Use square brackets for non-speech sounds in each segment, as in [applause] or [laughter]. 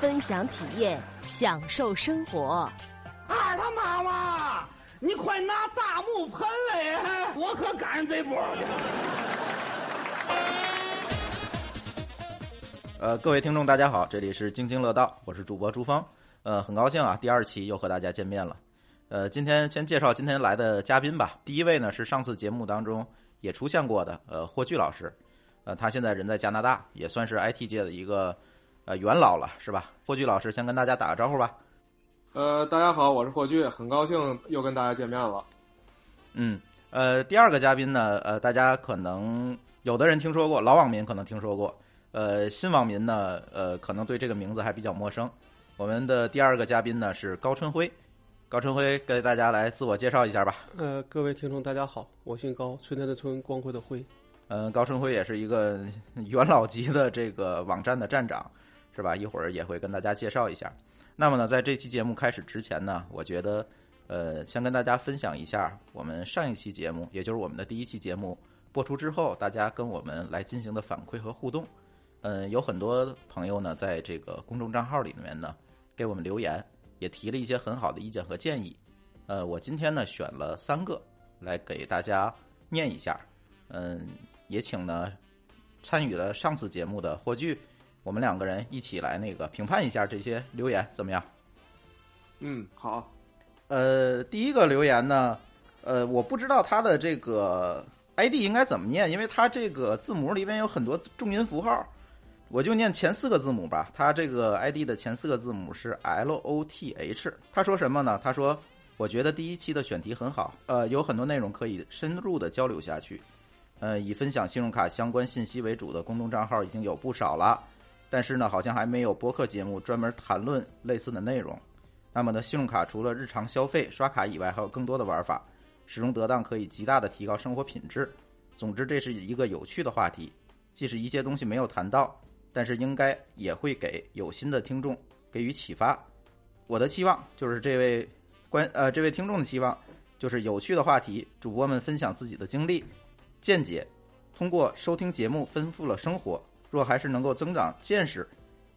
分享体验，享受生活。二他妈妈，你快拿大木盆来，我可赶上这波。呃，各位听众，大家好，这里是津津乐道，我是主播朱峰。呃，很高兴啊，第二期又和大家见面了。呃，今天先介绍今天来的嘉宾吧。第一位呢是上次节目当中也出现过的，呃，霍炬老师。呃，他现在人在加拿大，也算是 IT 界的一个呃元老了，是吧？霍炬老师先跟大家打个招呼吧。呃，大家好，我是霍炬，很高兴又跟大家见面了。嗯，呃，第二个嘉宾呢，呃，大家可能有的人听说过，老网民可能听说过，呃，新网民呢，呃，可能对这个名字还比较陌生。我们的第二个嘉宾呢是高春辉，高春辉给大家来自我介绍一下吧。呃，各位听众大家好，我姓高，春天的春，光辉的辉。嗯，高春辉也是一个 [laughs] 元老级的这个网站的站长，是吧？一会儿也会跟大家介绍一下。那么呢，在这期节目开始之前呢，我觉得，呃，先跟大家分享一下我们上一期节目，也就是我们的第一期节目播出之后，大家跟我们来进行的反馈和互动。嗯，有很多朋友呢，在这个公众账号里面呢，给我们留言，也提了一些很好的意见和建议。呃，我今天呢选了三个来给大家念一下。嗯，也请呢参与了上次节目的霍炬。我们两个人一起来那个评判一下这些留言怎么样？嗯，好。呃，第一个留言呢，呃，我不知道他的这个 ID 应该怎么念，因为他这个字母里面有很多重音符号，我就念前四个字母吧。他这个 ID 的前四个字母是 L O T H。他说什么呢？他说：“我觉得第一期的选题很好，呃，有很多内容可以深入的交流下去。呃，以分享信用卡相关信息为主的公众账号已经有不少了。”但是呢，好像还没有播客节目专门谈论类似的内容。那么呢，信用卡除了日常消费刷卡以外，还有更多的玩法，使用得当可以极大的提高生活品质。总之，这是一个有趣的话题。即使一些东西没有谈到，但是应该也会给有心的听众给予启发。我的期望就是这位观呃这位听众的期望，就是有趣的话题，主播们分享自己的经历、见解，通过收听节目丰富了生活。若还是能够增长见识，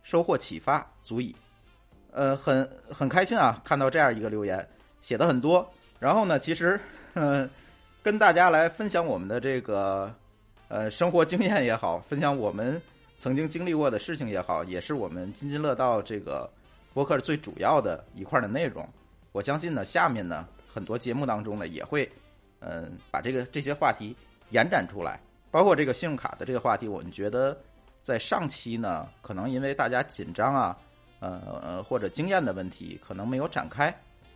收获启发，足矣。呃，很很开心啊，看到这样一个留言，写的很多。然后呢，其实，嗯，跟大家来分享我们的这个呃生活经验也好，分享我们曾经经历过的事情也好，也是我们津津乐道这个博客最主要的一块的内容。我相信呢，下面呢很多节目当中呢也会嗯把这个这些话题延展出来，包括这个信用卡的这个话题，我们觉得。在上期呢，可能因为大家紧张啊，呃呃或者经验的问题，可能没有展开。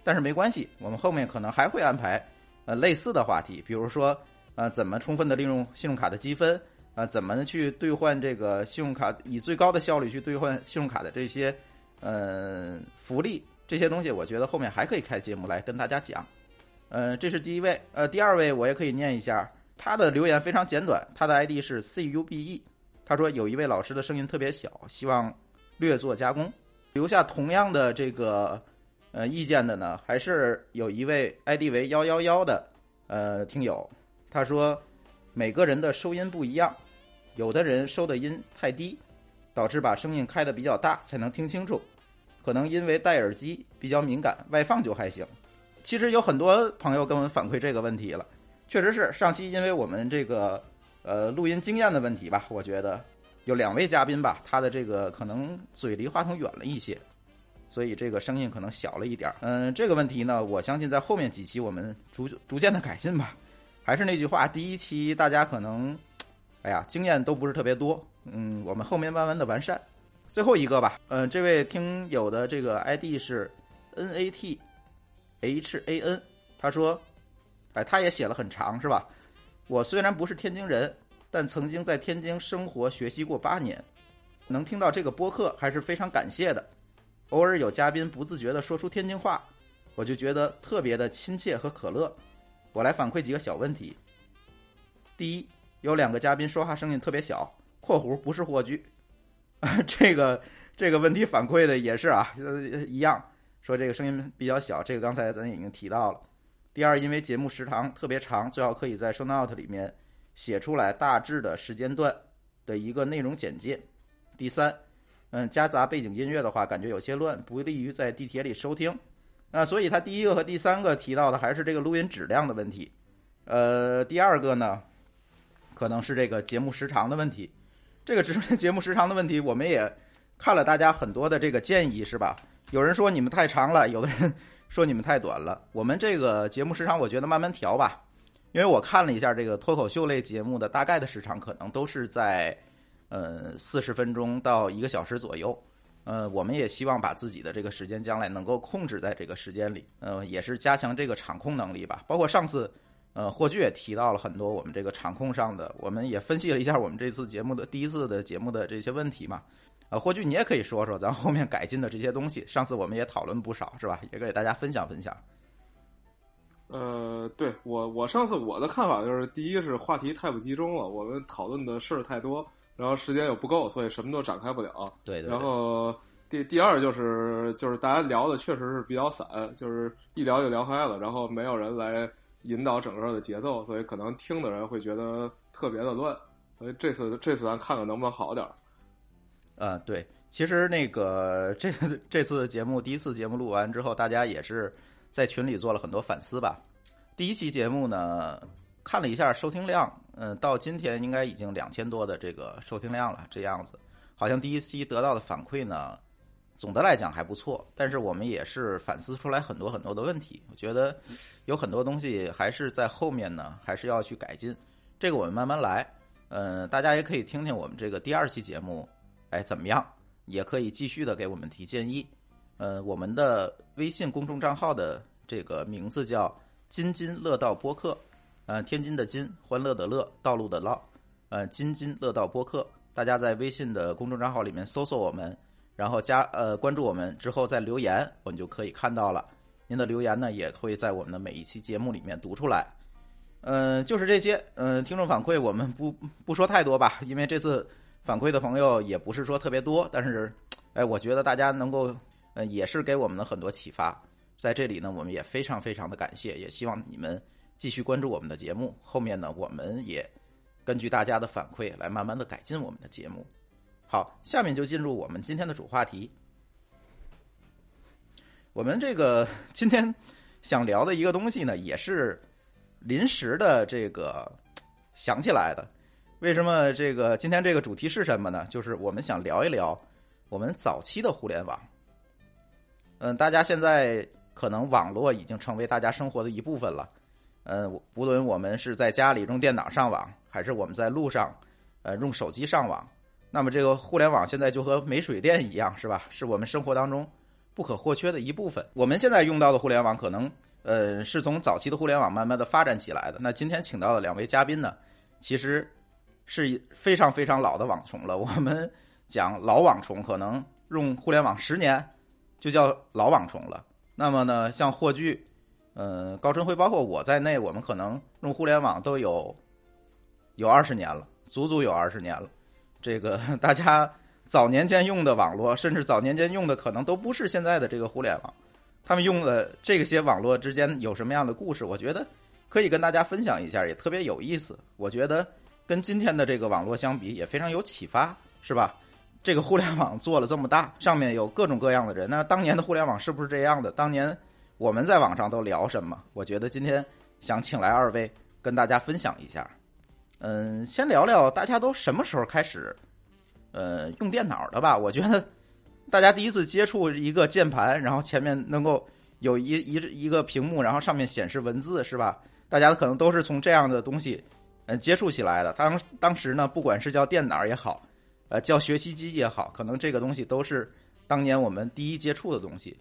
但是没关系，我们后面可能还会安排呃类似的话题，比如说呃怎么充分的利用信用卡的积分啊，怎么去兑换这个信用卡，以最高的效率去兑换信用卡的这些呃福利这些东西，我觉得后面还可以开节目来跟大家讲。呃，这是第一位，呃，第二位我也可以念一下，他的留言非常简短，他的 ID 是 CUBE。他说有一位老师的声音特别小，希望略作加工。留下同样的这个呃意见的呢，还是有一位 ID 为幺幺幺的呃听友。他说每个人的收音不一样，有的人收的音太低，导致把声音开的比较大才能听清楚。可能因为戴耳机比较敏感，外放就还行。其实有很多朋友跟我们反馈这个问题了，确实是上期因为我们这个。呃，录音经验的问题吧，我觉得有两位嘉宾吧，他的这个可能嘴离话筒远了一些，所以这个声音可能小了一点。嗯，这个问题呢，我相信在后面几期我们逐逐渐的改进吧。还是那句话，第一期大家可能，哎呀，经验都不是特别多。嗯，我们后面慢慢的完善。最后一个吧，嗯，这位听友的这个 ID 是 N A T H A N，他说，哎，他也写了很长，是吧？我虽然不是天津人，但曾经在天津生活学习过八年。能听到这个播客还是非常感谢的。偶尔有嘉宾不自觉地说出天津话，我就觉得特别的亲切和可乐。我来反馈几个小问题。第一，有两个嘉宾说话声音特别小（括弧不是霍炬），[laughs] 这个这个问题反馈的也是啊，一样说这个声音比较小。这个刚才咱已经提到了。第二，因为节目时长特别长，最好可以在 show note 里面写出来大致的时间段的一个内容简介。第三，嗯，夹杂背景音乐的话，感觉有些乱，不利于在地铁里收听。那所以他第一个和第三个提到的还是这个录音质量的问题。呃，第二个呢，可能是这个节目时长的问题。这个直播节目时长的问题，我们也看了大家很多的这个建议，是吧？有人说你们太长了，有的人说你们太短了。我们这个节目时长，我觉得慢慢调吧。因为我看了一下这个脱口秀类节目的大概的时长，可能都是在呃四十分钟到一个小时左右。呃，我们也希望把自己的这个时间将来能够控制在这个时间里，呃，也是加强这个场控能力吧。包括上次，呃，霍炬也提到了很多我们这个场控上的，我们也分析了一下我们这次节目的第一次的节目的这些问题嘛。呃，霍炬你也可以说说咱后面改进的这些东西。上次我们也讨论不少，是吧？也给大家分享分享。呃，对我我上次我的看法就是，第一是话题太不集中了，我们讨论的事儿太多。然后时间又不够，所以什么都展开不了。对对。然后第第二就是就是大家聊的确实是比较散，就是一聊就聊开了，然后没有人来引导整个的节奏，所以可能听的人会觉得特别的乱。所以这次这次咱看看能不能好点儿。呃，对，其实那个这这次节目第一次节目录完之后，大家也是在群里做了很多反思吧。第一期节目呢。看了一下收听量，嗯，到今天应该已经两千多的这个收听量了，这样子，好像第一期得到的反馈呢，总的来讲还不错。但是我们也是反思出来很多很多的问题，我觉得有很多东西还是在后面呢，还是要去改进。这个我们慢慢来，嗯，大家也可以听听我们这个第二期节目，哎，怎么样？也可以继续的给我们提建议。呃，我们的微信公众账号的这个名字叫“津津乐道播客”。呃，天津的津，欢乐的乐，道路的道，呃，津津乐道播客，大家在微信的公众账号里面搜索我们，然后加呃关注我们之后再留言，我们就可以看到了。您的留言呢，也会在我们的每一期节目里面读出来。嗯，就是这些。嗯，听众反馈我们不不说太多吧，因为这次反馈的朋友也不是说特别多，但是，哎，我觉得大家能够，呃，也是给我们的很多启发。在这里呢，我们也非常非常的感谢，也希望你们。继续关注我们的节目，后面呢，我们也根据大家的反馈来慢慢的改进我们的节目。好，下面就进入我们今天的主话题。我们这个今天想聊的一个东西呢，也是临时的这个想起来的。为什么这个今天这个主题是什么呢？就是我们想聊一聊我们早期的互联网。嗯，大家现在可能网络已经成为大家生活的一部分了。呃，无论我们是在家里用电脑上网，还是我们在路上，呃，用手机上网，那么这个互联网现在就和没水电一样，是吧？是我们生活当中不可或缺的一部分。我们现在用到的互联网，可能呃是从早期的互联网慢慢的发展起来的。那今天请到的两位嘉宾呢，其实是非常非常老的网虫了。我们讲老网虫，可能用互联网十年就叫老网虫了。那么呢，像霍炬。嗯，高春辉包括我在内，我们可能用互联网都有有二十年了，足足有二十年了。这个 [laughs] 大家早年间用的网络，甚至早年间用的可能都不是现在的这个互联网。他们用的这些网络之间有什么样的故事？我觉得可以跟大家分享一下，也特别有意思。我觉得跟今天的这个网络相比，也非常有启发，是吧？这个互联网做了这么大，上面有各种各样的人，那当年的互联网是不是这样的？当年。我们在网上都聊什么？我觉得今天想请来二位跟大家分享一下。嗯，先聊聊大家都什么时候开始呃用电脑的吧？我觉得大家第一次接触一个键盘，然后前面能够有一一一个屏幕，然后上面显示文字，是吧？大家可能都是从这样的东西嗯接触起来的。当当时呢，不管是叫电脑也好，呃，叫学习机也好，可能这个东西都是当年我们第一接触的东西。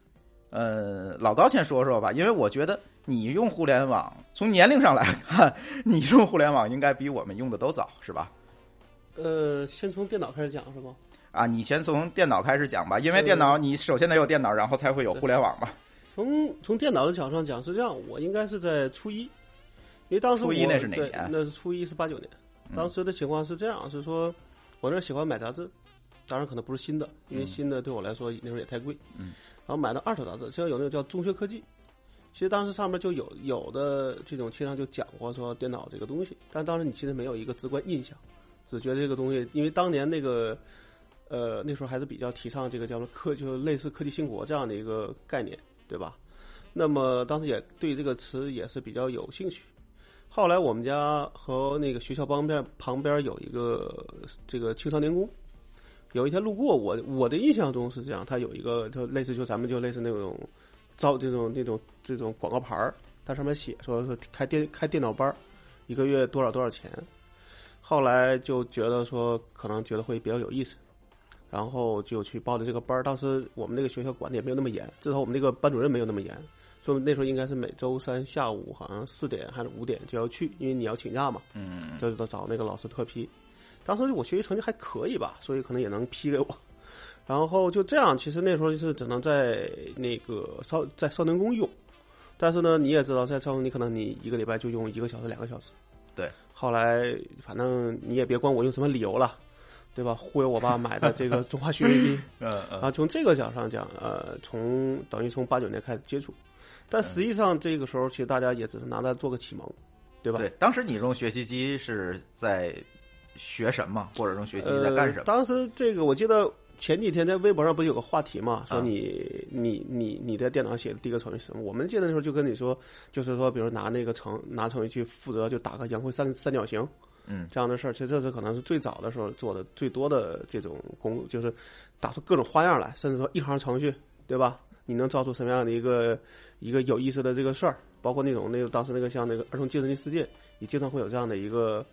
呃，老高先说说吧，因为我觉得你用互联网，从年龄上来看，你用互联网应该比我们用的都早，是吧？呃，先从电脑开始讲是吗？啊，你先从电脑开始讲吧，因为电脑你首先得有电脑，然后才会有互联网嘛。从从电脑的角度上讲是这样，我应该是在初一，因为当时初一我那是哪年对那是初一是八九年。当时的情况是这样，是说我那喜欢买杂志，当然可能不是新的，因为新的对我来说那时候也太贵。嗯，然后买的二手杂志，像有那个叫《中学科技》，其实当时上面就有有的这种经常就讲过说电脑这个东西，但当时你其实没有一个直观印象，只觉得这个东西，因为当年那个呃那时候还是比较提倡这个叫做科，就类似科技兴国这样的一个概念，对吧？那么当时也对这个词也是比较有兴趣。后来我们家和那个学校旁边旁边有一个这个青少年宫，有一天路过，我我的印象中是这样，它有一个就类似就咱们就类似那种招这种那种这种广告牌儿，它上面写说是开电开电脑班儿，一个月多少多少钱。后来就觉得说可能觉得会比较有意思，然后就去报的这个班儿。当时我们那个学校管的也没有那么严，至少我们那个班主任没有那么严。说那时候应该是每周三下午好像四点还是五点就要去，因为你要请假嘛，嗯，就是得找那个老师特批。当时我学习成绩还可以吧，所以可能也能批给我。[laughs] 然后就这样，其实那时候就是只能在那个少在少年宫用，但是呢，你也知道，在少年宫你可能你一个礼拜就用一个小时、两个小时。对。后来反正你也别管我用什么理由了，对吧？忽悠我爸买的这个中华学习机，[laughs] 嗯嗯啊，从这个角上讲，呃，从等于从八九年开始接触，但实际上这个时候其实大家也只是拿它做个启蒙，对吧？对，当时你用学习机是在学什么，或者用学习机在干什么？呃当时这个我记得前几天在微博上不是有个话题嘛，说啊你、你你你在电脑上写的第一个程序是什么？我们记得那时候就跟你说，就是说，比如拿那个程拿程序去负责就打个洋灰三三角形，嗯这样的事儿，其实这是可能是最早的时候做的最多的这种工，就是打出各种花样来，甚至说一行程序，对吧？你能造出什么样的一个一个有意思的这个事儿？包括那种那个当时那个像那个儿童计算机世界，也经常会有这样的一个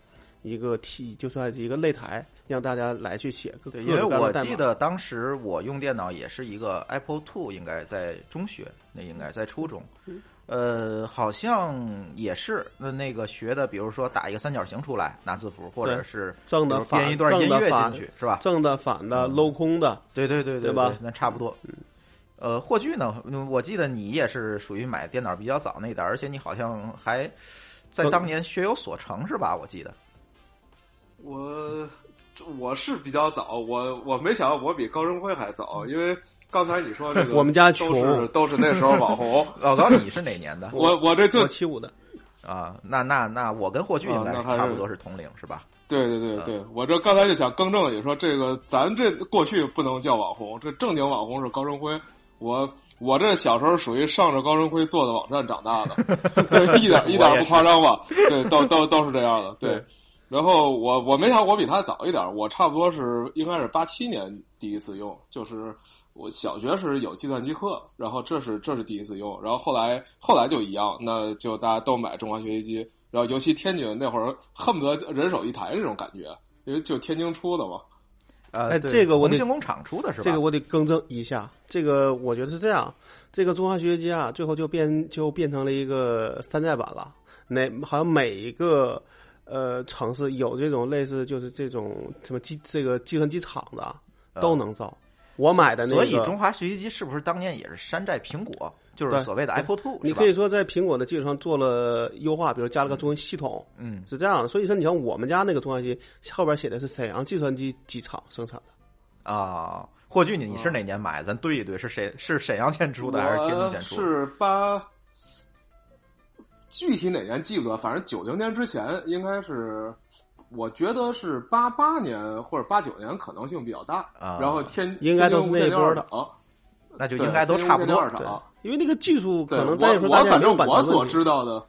一个题，就算是一个擂台，让大家来去写各各对，因为我记得当时我用电脑也是一个 Apple Two，应该在中学，那应该在初中。嗯呃，好像也是那那个学的，比如说打一个三角形出来拿字符，或者是正的编一段音乐进去，是吧？正的反的嗯镂空的，对对对对对吧那差不多。呃，霍炬呢？嗯我记得你也是属于买电脑比较早那一代，而且你好像还在当年学有所成，是吧？我记得。我我是比较早，我我没想到我比高振辉还早，因为刚才你说这个我们家都是穷都是那时候网红，[laughs] 老高，你是哪年的？[laughs] 我我这就我七五的，啊，那那那我跟霍炬应该差不多是同龄，是吧？对对对对，我这刚才就想更正你说这个，咱这过去不能叫网红，这正经网红是高振辉。我我这小时候属于上着高振辉做的网站长大的，[laughs] 对，一点一点不夸张吧？[laughs] 对，都都都是这样的。对，然后我我没想我比他早一点，我差不多是应该是八七年第一次用，就是我小学是有计算机课，然后这是这是第一次用，然后后来后来就一样，那就大家都买中华学习机，然后尤其天津那会儿恨不得人手一台这种感觉，因为就天津出的嘛。呃，哎这个我得红星工厂出的是吧？这个我得更正一下，这个我觉得是这样，这个中华学习机啊，最后就变就变成了一个山寨版了。哪好像每一个呃城市有这种类似就是这种什么计这个计算机厂的都能造。我买的那个，所以中华学习机是不是当年也是山寨苹果？就是所谓的 Apple Two，你可以说在苹果的基础上做了优化，比如加了个中文系统，嗯是这样的。所以说，你像我们家那个中华机后边写的是沈阳计算机机厂生产的。啊。霍炬，你你是哪年买？咱对一对，是谁？是沈阳先出的还是天津先出的？是八，具体哪年记不得，反正九零年之前应该是，我觉得是八八年或者八九年可能性比较大。啊然后天应该都是那一波的那就应该都差不多。因为那个技术对，可能我我反正我所知道的，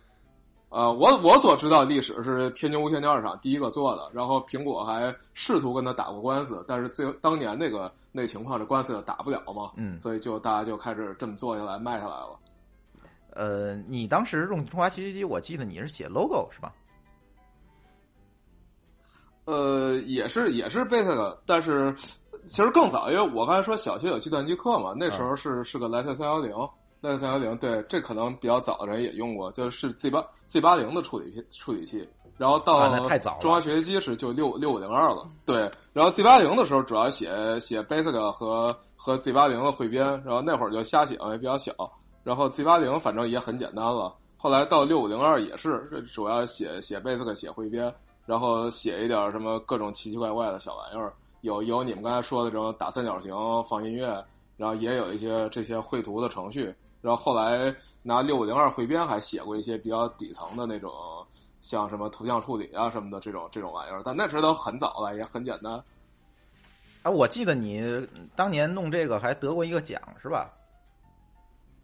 呃，我我所知道的历史是天津无线电二厂第一个做的，然后苹果还试图跟他打过官司，但是最后当年那个那情况，这官司也打不了嘛，嗯所以就大家就开始这么做下来卖下来了。呃，你当时用中华学习机，我记得你是写 logo 是吧？呃，也是也是 basic，但是其实更早，因为我刚才说小学有计算机课嘛，那时候是、是个莱赛三幺零，莱赛三幺零，对，这可能比较早的人也用过，就是 Z 八 Z 八零的处理器处理器。然后到中华学习机是就六六五零二了。对，然后 Z 八零的时候主要写写 Basic 和和 Z 八零的汇编，然后那会儿就瞎写也比较小，然后 Z 八零反正也很简单了。后来到六五零二也是主要写写 Basic 写汇编，然后写一点什么各种奇奇怪怪的小玩意儿，有有你们刚才说的这种打三角形放音乐，然后也有一些这些绘图的程序。然后后来拿六五零二汇编还写过一些比较底层的那种，像什么图像处理啊什么的这种这种玩意儿，但那时候都很早了，也很简单。啊，我记得你当年弄这个还得过一个奖是吧？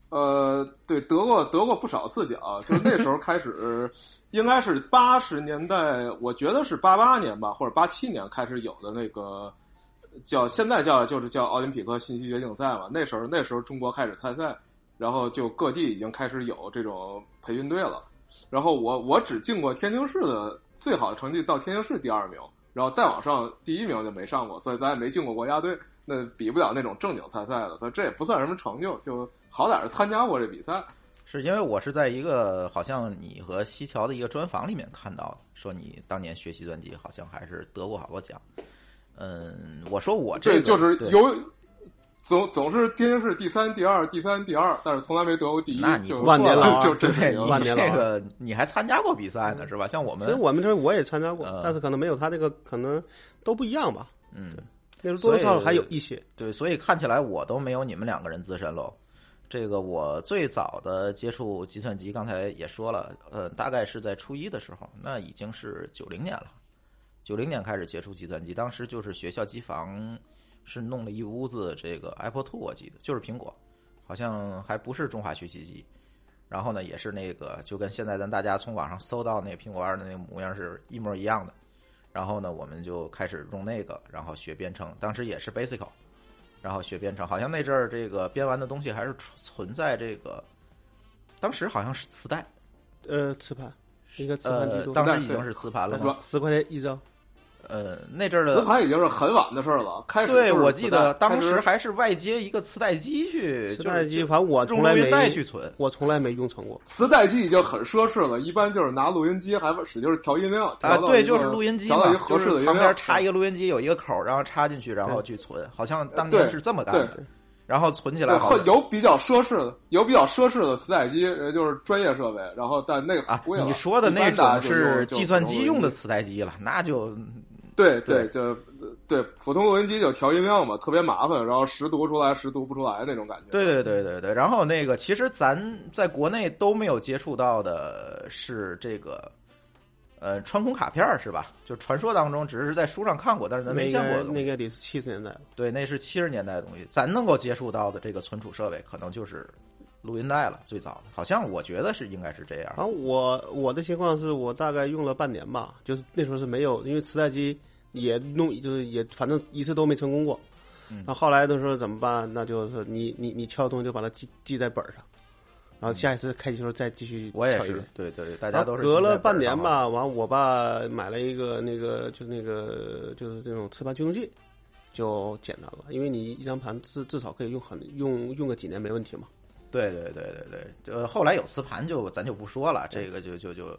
呃，对，得过得过不少次奖，就是那时候开始，应该是八十年代，我觉得是八八年吧，或者八七年开始有的那个叫现在叫就是叫奥林匹克信息决定赛嘛。那时候那时候中国开始参赛，然后就各地已经开始有这种培训队了。然后我我只进过天津市的最好的成绩到天津市第二名，然后再往上第一名就没上过，所以咱也没进过国家队，那比不了那种正经参赛的，所以这也不算什么成就，就好歹是参加过这比赛。是因为我是在一个好像你和西桥的一个专访里面看到的，说你当年学计算机好像还是得过好多奖。嗯，我说我这就是对有总总是天津市第三、第二、第三、第二，但是从来没得过第一那，你就万年老二就真是对你万年老二这个你还参加过比赛呢是吧？像我们所以我们这我也参加过呃，但是可能没有他那个可能都不一样吧。嗯那时候多多少少所以还有一些。对，所以看起来我都没有你们两个人资深喽。这个我最早的接触计算机，刚才也说了，呃，大概是在初一的时候，那已经是九零年了。九零年开始接触计算机，当时就是学校机房是弄了一屋子这个 Apple Two，我记得就是苹果，好像还不是中华学习机。然后呢，也是那个就跟现在咱大家从网上搜到那个苹果二的那个模样是一模一样的。然后呢，我们就开始用那个，然后学编程，当时也是 Basic，然后学编程。好像那阵儿这个编完的东西还是存存在这个，当时好像是磁带，呃，磁盘，一个磁盘当时已经是磁盘了嘛。十块钱一张。呃，那阵儿的磁，盘已经是很晚的事儿了。开始对我记得当时还是外接一个磁带机去，磁带机，就是反正我从来没带去存。我从来没用存过。[laughs] 磁带机已经很奢侈了，一般就是拿录音机还使劲调音量啊，对，就是录音机嘛调到一个，合就是适的音量旁边插一个录音机，有一个口，然后插进去，然后去存。好像当年是这么干的。然后存起来有比较奢侈的，有比较奢侈的磁带机，呃，就是专业设备，然后但那个啊你说的那种是计算机用的磁带机了，那就对对就对普通录音机就调音量嘛，特别麻烦，然后时读出来时读不出来那种感觉。对对对对对。然后那个，其实咱在国内都没有接触到的是这个，呃，穿孔卡片儿是吧？就传说当中只是在书上看过，但是咱没见过的东西。个那个得是七十年代了。对，那是七十年代的东西，咱能够接触到的这个存储设备，可能就是录音带了。最早的，好像我觉得是应该是这样。然后我我的情况是我大概用了半年吧，就是那时候是没有，因为磁带机也弄，就是也反正一次都没成功过。嗯然后后来的时候怎么办？那就是你你你敲的东西就把它记记在本儿上，然后下一次开机时候再继续我也是对对对，大家都是隔了。半年吧，完我爸买了一个那个就是那个就是这种磁盘驱动器，就简单了，因为你一张盘至至少可以用很用用个几年没问题嘛。对对对对对，呃，后来有磁盘就咱就不说了，这个就就就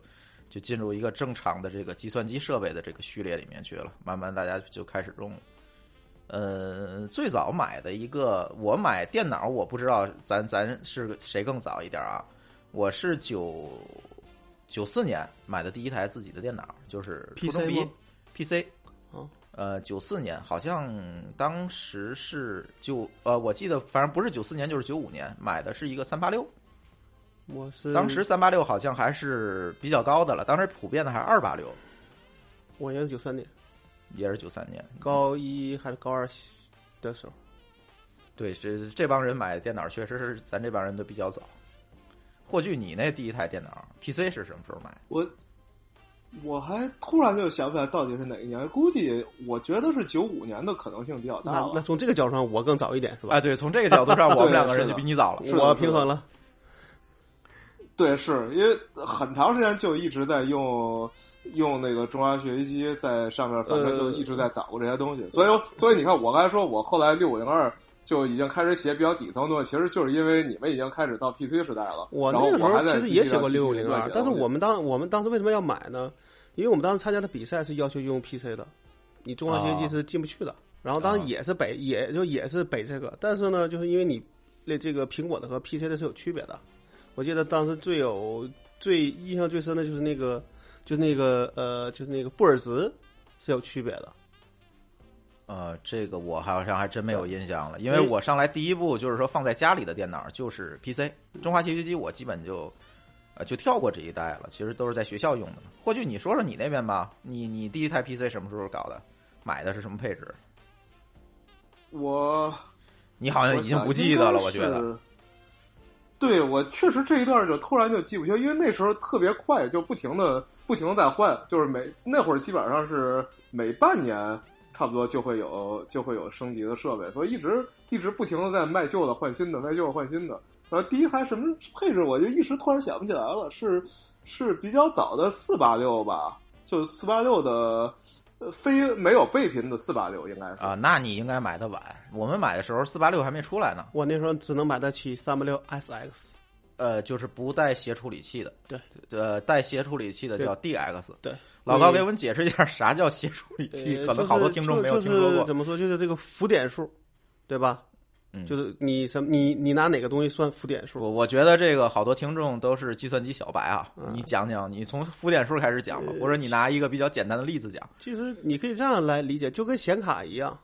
就进入一个正常的这个计算机设备的这个序列里面去了。慢慢大家就开始用。呃，最早买的一个，我买电脑，我不知道咱咱是谁更早一点啊？我是九九四年买的第一台自己的电脑，就是 PC 中毕业吗 PC。哦，呃，九四年好像当时是九呃，我记得反正不是九四年就是九五年买的是一个三八六，我是当时三八六好像还是比较高的了，当时普遍的还是二八六，我也是九三年也是九三年。高一还是高二的时候。对，这这帮人买电脑确实是咱这帮人都比较早。霍炬，你那第一台电脑 PC 是什么时候买？我我还突然就想不起来到底是哪一年，估计我觉得是九五年的可能性比较大那那。从这个角度上，我更早一点是吧？啊，对，从这个角度上，[laughs] 我们两个人就比你早了。我平衡了。对，是因为很长时间就一直在用用那个中华学习机在上面，反正就一直在捣鼓这些东西。所以，所以你看，我刚才说我后来六五零二就已经开始写比较底层的东西，其实就是因为你们已经开始到 PC 时代了。我那个时候其实也写过六五零二乱写，东西但是我们当我们当时为什么要买呢？因因为我们当时参加的比赛是要求用 PC 的，你中华学机是进不去的。然后当然也是北，也就也是北这个，但是呢，就是因为你那这个苹果的和 PC 的是有区别的。我记得当时最有最印象最深的就是那个，就是那个呃，就是那个布尔兹是有区别的。呃，这个我好像还真没有印象了，因为我上来第一步就是说放在家里的电脑就是 PC，中华学习机我基本就呃就跳过这一代了，其实都是在学校用的。霍炬，你说说你那边吧，你你第一台 PC 什么时候搞的？买的是什么配置？我，你好像已经不记得了，我觉得。对，我确实这一段就突然就记不清，因为那时候特别快，就不停的不停的在换，就是每那会儿基本上是每半年差不多就会有就会有升级的设备，所以一直一直不停的在卖旧的换新的，卖旧的换新的。然后第一台什么配置，我就一时突然想不起来了，是是比较早的四八六吧，就四八六的。非没有备频的四八六应该是啊，那你应该买的晚。我们买的时候四八六还没出来呢。我那时候只能买得起三八六 SX，呃，就是不带协处理器的。对，呃，带协处理器的叫 DX。对，老高给我们解释一下啥叫协处理器，[laughs] 可能好多听众没有听说过。怎么说？就是这个浮点数，对吧？嗯，就是你什么你你拿哪个东西算浮点数？我我觉得这个好多听众都是计算机小白啊，你讲讲，你从浮点数开始讲吧，或者你拿一个比较简单的例子讲。其实你可以这样来理解，就跟显卡一样，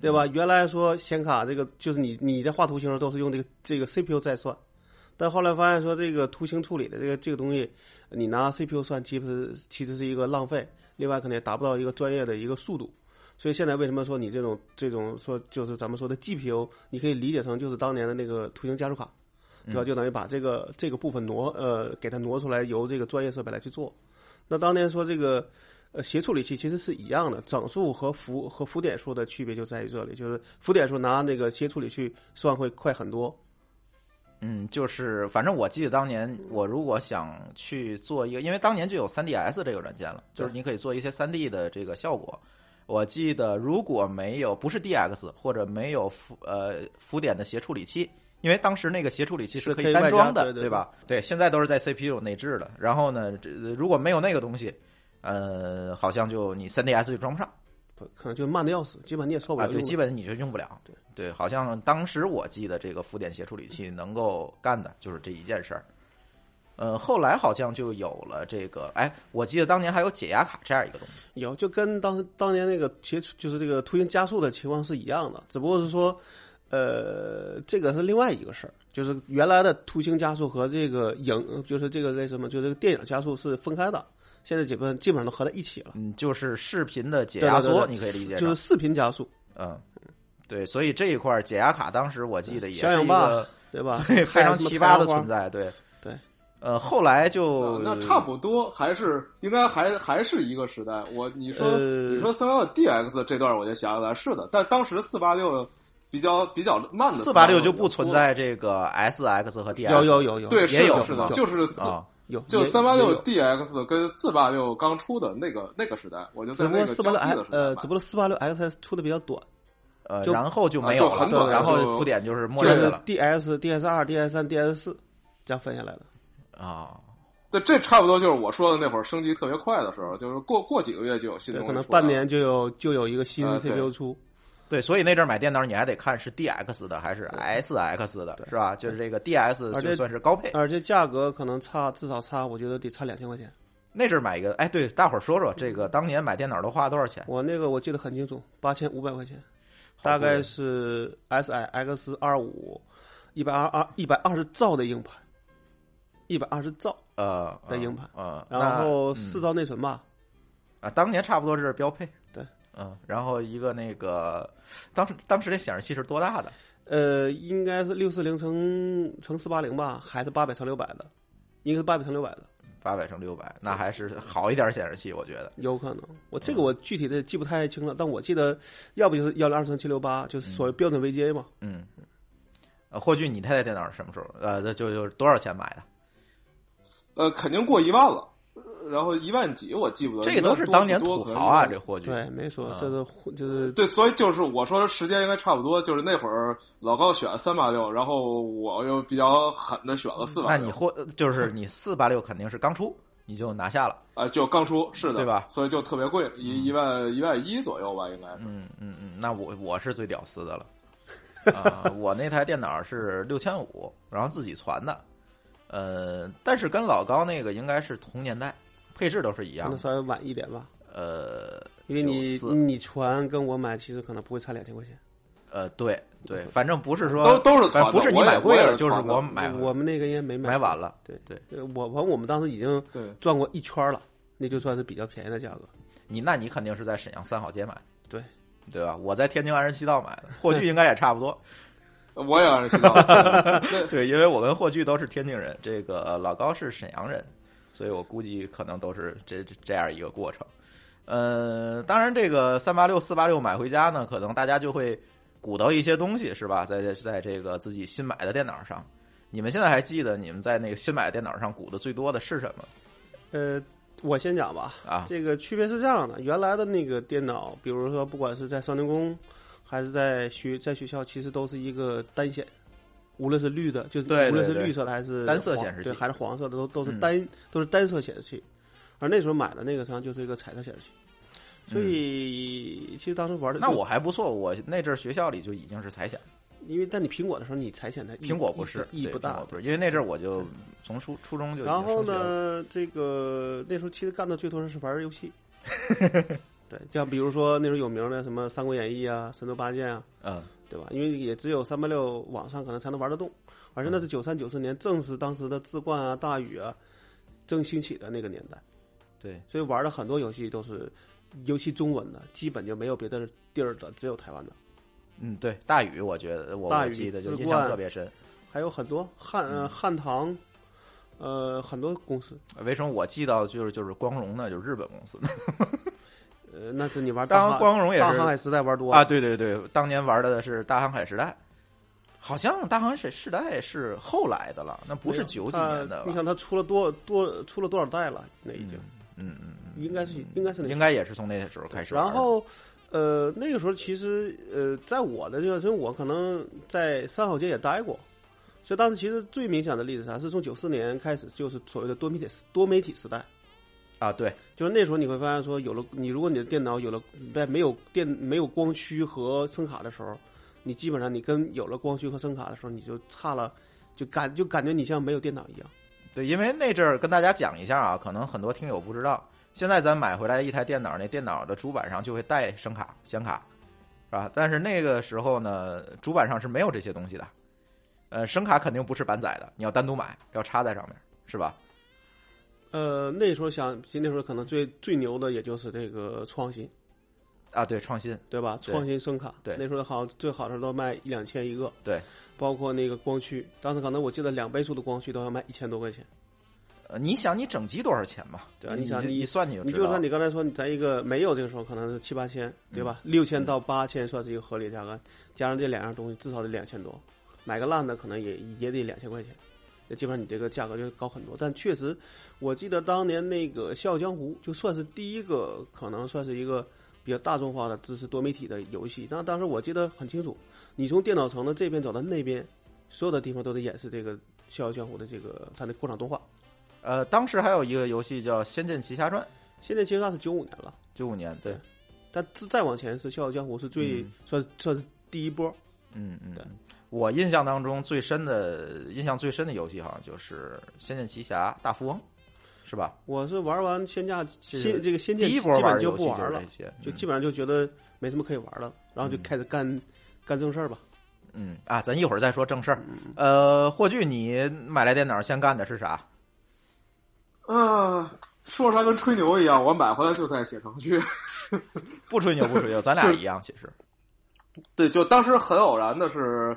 对吧？原来说显卡这个就是你你在画图形时候都是用这个这个 CPU 在算，但后来发现说这个图形处理的这个这个东西，你拿 CPU 算，其实其实是一个浪费，另外可能也达不到一个专业的一个速度。所以现在为什么说你这种这种说就是咱们说的 GPU，你可以理解成就是当年的那个图形加速卡，对吧？就等于把这个这个部分挪呃给它挪出来，由这个专业设备来去做。那当年说这个呃协处理器其实是一样的，整数和浮和浮点数的区别就在于这里，就是浮点数拿那个协处理器算会快很多。嗯，就是反正我记得当年我如果想去做一个，因为当年就有 3ds 这个软件了，就是你可以做一些 3D 的这个效果。我记得如果没有不是 DX 或者没有浮呃浮点的协处理器，因为当时那个协处理器是可以单装的，对吧？对，现在都是在 CPU 内置的。然后呢，这如果没有那个东西，呃，好像就你 3DS 就装不上，可能就慢的要死，基本你也受不了。对，基本你就用不了。对对，好像当时我记得这个浮点协处理器能够干的就是这一件事儿。呃，后来好像就有了这个，哎，我记得当年还有解压卡这样一个东西，有，就跟当时当年那个其实就是这个图形加速的情况是一样的，只不过是说，呃，这个是另外一个事儿，就是原来的图形加速和这个影，就是这个那什么，就这个电影加速是分开的，现在基本基本上都合在一起了，嗯，就是视频的解压缩，你可以理解，就是视频加速，嗯，对，所以这一块解压卡当时我记得也是一个，对吧？对，[laughs] 非常奇葩的存在，对对。呃，后来就那差不多，还是应该还还是一个时代。我你说你说三幺 DX 这段，我就想起来是的，但当时四八六比较比较慢的四八六就不存在这个 SX 和 DX，有有有有，对，也有是的，就是四有就三八六 DX 跟四八六刚出的那个那个时代，我就在那个四八六 X 呃，只不过四八六 XS 出的比较短，呃，然后就没有了，然后浮点就是默认了，DS DS 二 DS 三 DS 四这样分下来的。啊，那，这差不多就是我说的那会儿升级特别快的时候，就是过过几个月就有新东西可能半年就有就有一个新 CPU 出。对，所以那阵儿买电脑你还得看是 DX 的还是 SX 的，是吧？就是这个 DS 就算是高配，而且价格可能差至少差，我觉得得差两千块钱。那阵儿买一个，哎，对，大伙儿说说这个当年买电脑都花多少钱？我那个我记得很清楚，八千五百块钱，大概是 SIX 二五，一百二二一百二十兆的硬盘。一百二十兆呃的硬盘，呃，然后四兆内存吧，啊，当年差不多是标配，对，嗯，然后一个那个，当时当时这显示器是多大的？呃，应该是六四零乘乘四八零吧，还是八百乘六百的？应该是八百乘六百的，八百乘六百，那还是好一点显示器，我觉得有可能。我这个我具体的记不太清了，但我记得要不就是幺零二乘七六八，就是所谓标准 VGA 嘛。嗯，呃，霍俊，你太太电脑是什么时候？呃，就就多少钱买的？呃，肯定过一万了，然后一万几我记不得。这个都是当年土豪啊，这霍炬。对，没错，这是就是对，所以就是我说时间应该差不多，就是那会儿老高选三八六，然后我又比较狠的选了四八。那你霍就是你四八六肯定是刚出，你就拿下了。啊，就刚出是的，对吧所以就特别贵，一一万一万一左右吧，应该是。嗯嗯嗯，那我我是最屌丝的了。[laughs] 啊、我那台电脑是六千五，然后自己攒的，呃，但是跟老高那个应该是同年代，配置都是一样的。可能稍微晚一点吧，呃，因为你94你传跟我买其实可能不会差两千块钱。呃，对对，反正不是说都都是不是你买贵了，就是我买我们那个也没买买晚了。对对，我反正我们当时已经，转过一圈了，那就算是比较便宜的价格。你那你肯定是在沈阳三好街买，对对吧？我在天津安仁西道买的，霍炬应该也差不多。我也安仁西道。对 [laughs] 对，因为我跟霍炬都是天津人，这个呃老高是沈阳人，所以我估计可能都是这这这样一个过程。呃，当然这个三八六、四八六买回家呢，可能大家就会鼓捣一些东西，是吧？在在这个自己新买的电脑上，你们现在还记得你们在那个新买的电脑上鼓的最多的是什么呃，我先讲吧，啊？这个区别是这样的，原来的那个电脑，比如说不管是在少年宫，还是在学在学校，其实都是一个单显，无论是绿的，就是无论是绿色的还是单色显示器对，还是黄色的，都都是嗯单、都是单色显示器。而那时候买的那个实际上就是一个彩色显示器，所以、其实当时玩的嗯那我还不错，我那阵儿学校里就已经是彩显，因为在你苹果的时候，你彩显它苹果不是，意义不大。不是，因为那阵儿我就从初初中就然后？呢，这个那时候其实干的最多的是玩游戏，[laughs] 对，像比如说那时候有名的什么《三国演义》啊，《神州八剑》啊，嗯，对吧？因为也只有三八六网上可能才能玩得动，而且那是九三九四年，正是当时的志冠啊、大宇啊正兴起的那个年代，对，所以玩的很多游戏都是尤其中文的，基本就没有别的地儿的，只有台湾的。嗯，对，大宇，我觉得我我记得就自印象特别深。还有很多汉呃汉唐，呃很多公司，为什么我记到就是就是光荣呢？就是日本公司呃那是你玩当然大航光荣也是大航海时代玩多啊，对对对，当年玩的是大航海时代，好像大航海时代是后来的了，那不是九几年的吧？你想它出了多多出了多少代了？那已经、嗯嗯嗯，应该是应该是应该也是从那时候开始。然后，呃，那个时候其实，呃，在我的这个，因为我可能在三好街也待过，所以当时其实最明显的例子是啥？是从九四年开始，就是所谓的多媒体多媒体时代。啊，对，就是那时候你会发现说，有了你，如果你的电脑有了在没有电没有光驱和声卡的时候，你基本上你跟有了光驱和声卡的时候，你就差了，就感就感觉你像没有电脑一样。对，因为那阵儿跟大家讲一下啊，可能很多听友不知道，现在咱买回来一台电脑，那电脑的主板上就会带声卡、显卡，是吧？但是那个时候呢，主板上是没有这些东西的，呃，声卡肯定不是板载的，你要单独买，要插在上面，是吧？呃，那时候想，其实那时候可能最最牛的也就是这个创新，啊，对，创新，对吧？创新声卡，对那时候好像最好的都卖一两千一个，对，包括那个光驱，当时可能我记得两倍速的光驱都要卖一千多块钱。呃，你想你整机多少钱嘛？对啊你你想你这一算你就你就知道算你刚才说你在一个没有这个时候可能是七八千，对吧？六千到八千算是一个合理价格，加上这两样东西至少得两千多，买个烂的可能也也得两千块钱，那基本上你这个价格就高很多。但确实，我记得当年那个《笑傲江湖》就算是第一个，可能算是一个比较大众化的支持多媒体的游戏。那当时我记得很清楚，你从电脑城的这边走到那边，所有的地方都得演示这个《笑傲江湖》的这个它的过场动画。呃，当时还有一个游戏叫《仙剑奇侠传》，仙剑奇侠传是九五年了。九五年，对，但自再往前是《笑傲江湖》是最、嗯算算是第一波。嗯嗯对，我印象当中最深的印象最深的游戏好像就是《仙剑奇侠大富翁》，是吧？我是玩完仙驾是仙这个仙剑第一波基本就玩的游戏不玩了就这，些，嗯就基本上就觉得没什么可以玩了，然后就开始干、干正事儿吧。嗯啊，咱一会儿再说正事儿。嗯呃，霍炬，你买来电脑先干的是啥？啊，说出来跟吹牛一样，我买回来就在写程序。[laughs] 不吹牛不吹牛，咱俩一样，其实。对，就当时很偶然的是，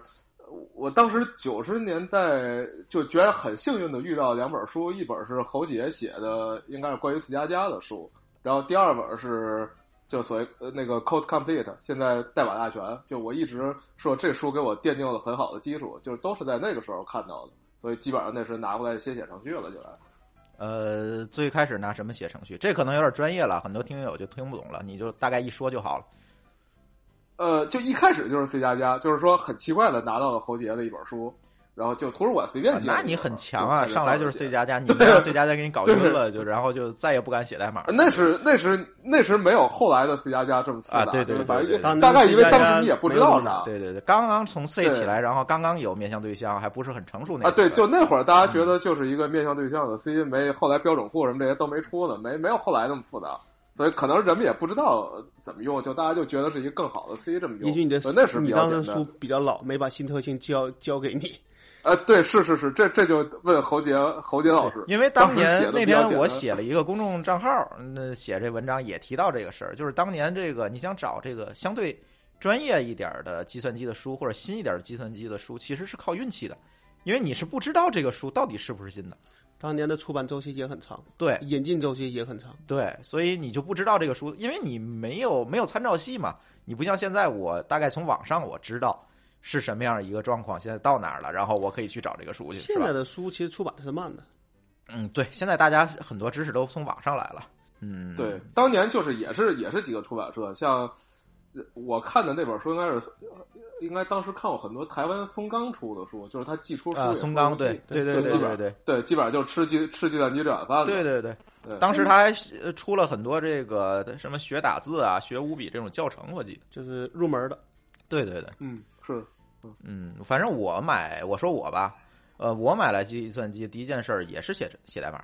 我当时九十年代就觉得很幸运的遇到两本书，一本是侯姐写的，应该是关于四加加的书，然后第二本是就所谓那个 Code Complete，现在代码大全。就我一直说这书给我奠定了很好的基础，就是都是在那个时候看到的，所以基本上那时拿过来先写程序了，就来。呃，最开始拿什么写程序？这可能有点专业了，很多听友就听不懂了，你就大概一说就好了。呃，就一开始就是 C 加加，就是说很奇怪的拿到了侯杰的一本书，然后就图书馆随便借。那你很强啊！上来就是 C 加加，[laughs] 你没让 C 加加给你搞晕了，就然后就再也不敢写代码。那是那是那时没有后来的 C 加加这么复杂，啊对对对反对对正大概因为当时你也不知道啥，对对对，刚刚从 C 起来，然后刚刚有面向对象，还不是很成熟那啊，对，就那会儿大家觉得就是一个面向对象的 C，没后来标准库什么这些都没出呢，没没有后来那么复杂，所以可能人们也不知道怎么用，就大家就觉得是一个更好的 C 这么用。也许你的那时比较你当时书比较老，没把新特性交交给你。呃，对，是是是，这这就问侯杰侯杰老师，因为当年那天我写了一个公众账号，那写这文章也提到这个事儿，就是当年这个你想找这个相对专业一点的计算机的书或者新一点的计算机的书，其实是靠运气的，因为你是不知道这个书到底是不是新的。当年的出版周期也很长，对引进周期也很长。对，所以你就不知道这个书，因为你没有没有参照系嘛，你不像现在，我大概从网上我知道是什么样一个状况，现在到哪儿了，然后我可以去找这个书去，现在？的书其实出版的是慢的，嗯，对，现在大家很多知识都从网上来了。嗯，对，当年就是也是也是几个出版社，像呃我看的那本书应该是，应该当时看过很多台湾松冈出的书，就是他寄出书啊，松冈，对对对基本对对对对，基本上就是吃鸡吃鸡蛋鸡这碗饭的。对对对，对当时他还呃出了很多这个什么学打字啊、学五笔这种教程，我记得。就是入门的。对对对，嗯，是嗯，反正我买，我说我吧，呃，我买来计算机第一件事儿也是写写代码，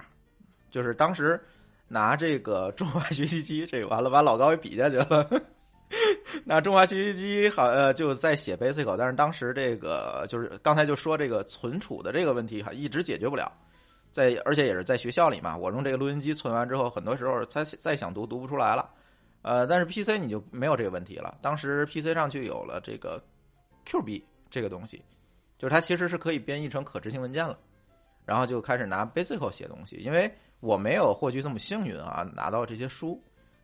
就是当时拿这个 [laughs] 中华学习机，这个完了把老高给比下去了。[laughs] 那中华学习机好呃就在写 Basic，但是当时这个就是刚才就说这个存储的这个问题哈，一直解决不了。在而且也是在学校里嘛，我用这个录音机存完之后，很多时候他再想读读不出来了。呃，但是 PC 你就没有这个问题了。当时 PC 上就有了这个 QB 这个东西，就是它其实是可以编译成可执行文件了。然后就开始拿 Basic 写东西，因为我没有获取这么幸运啊，拿到这些书。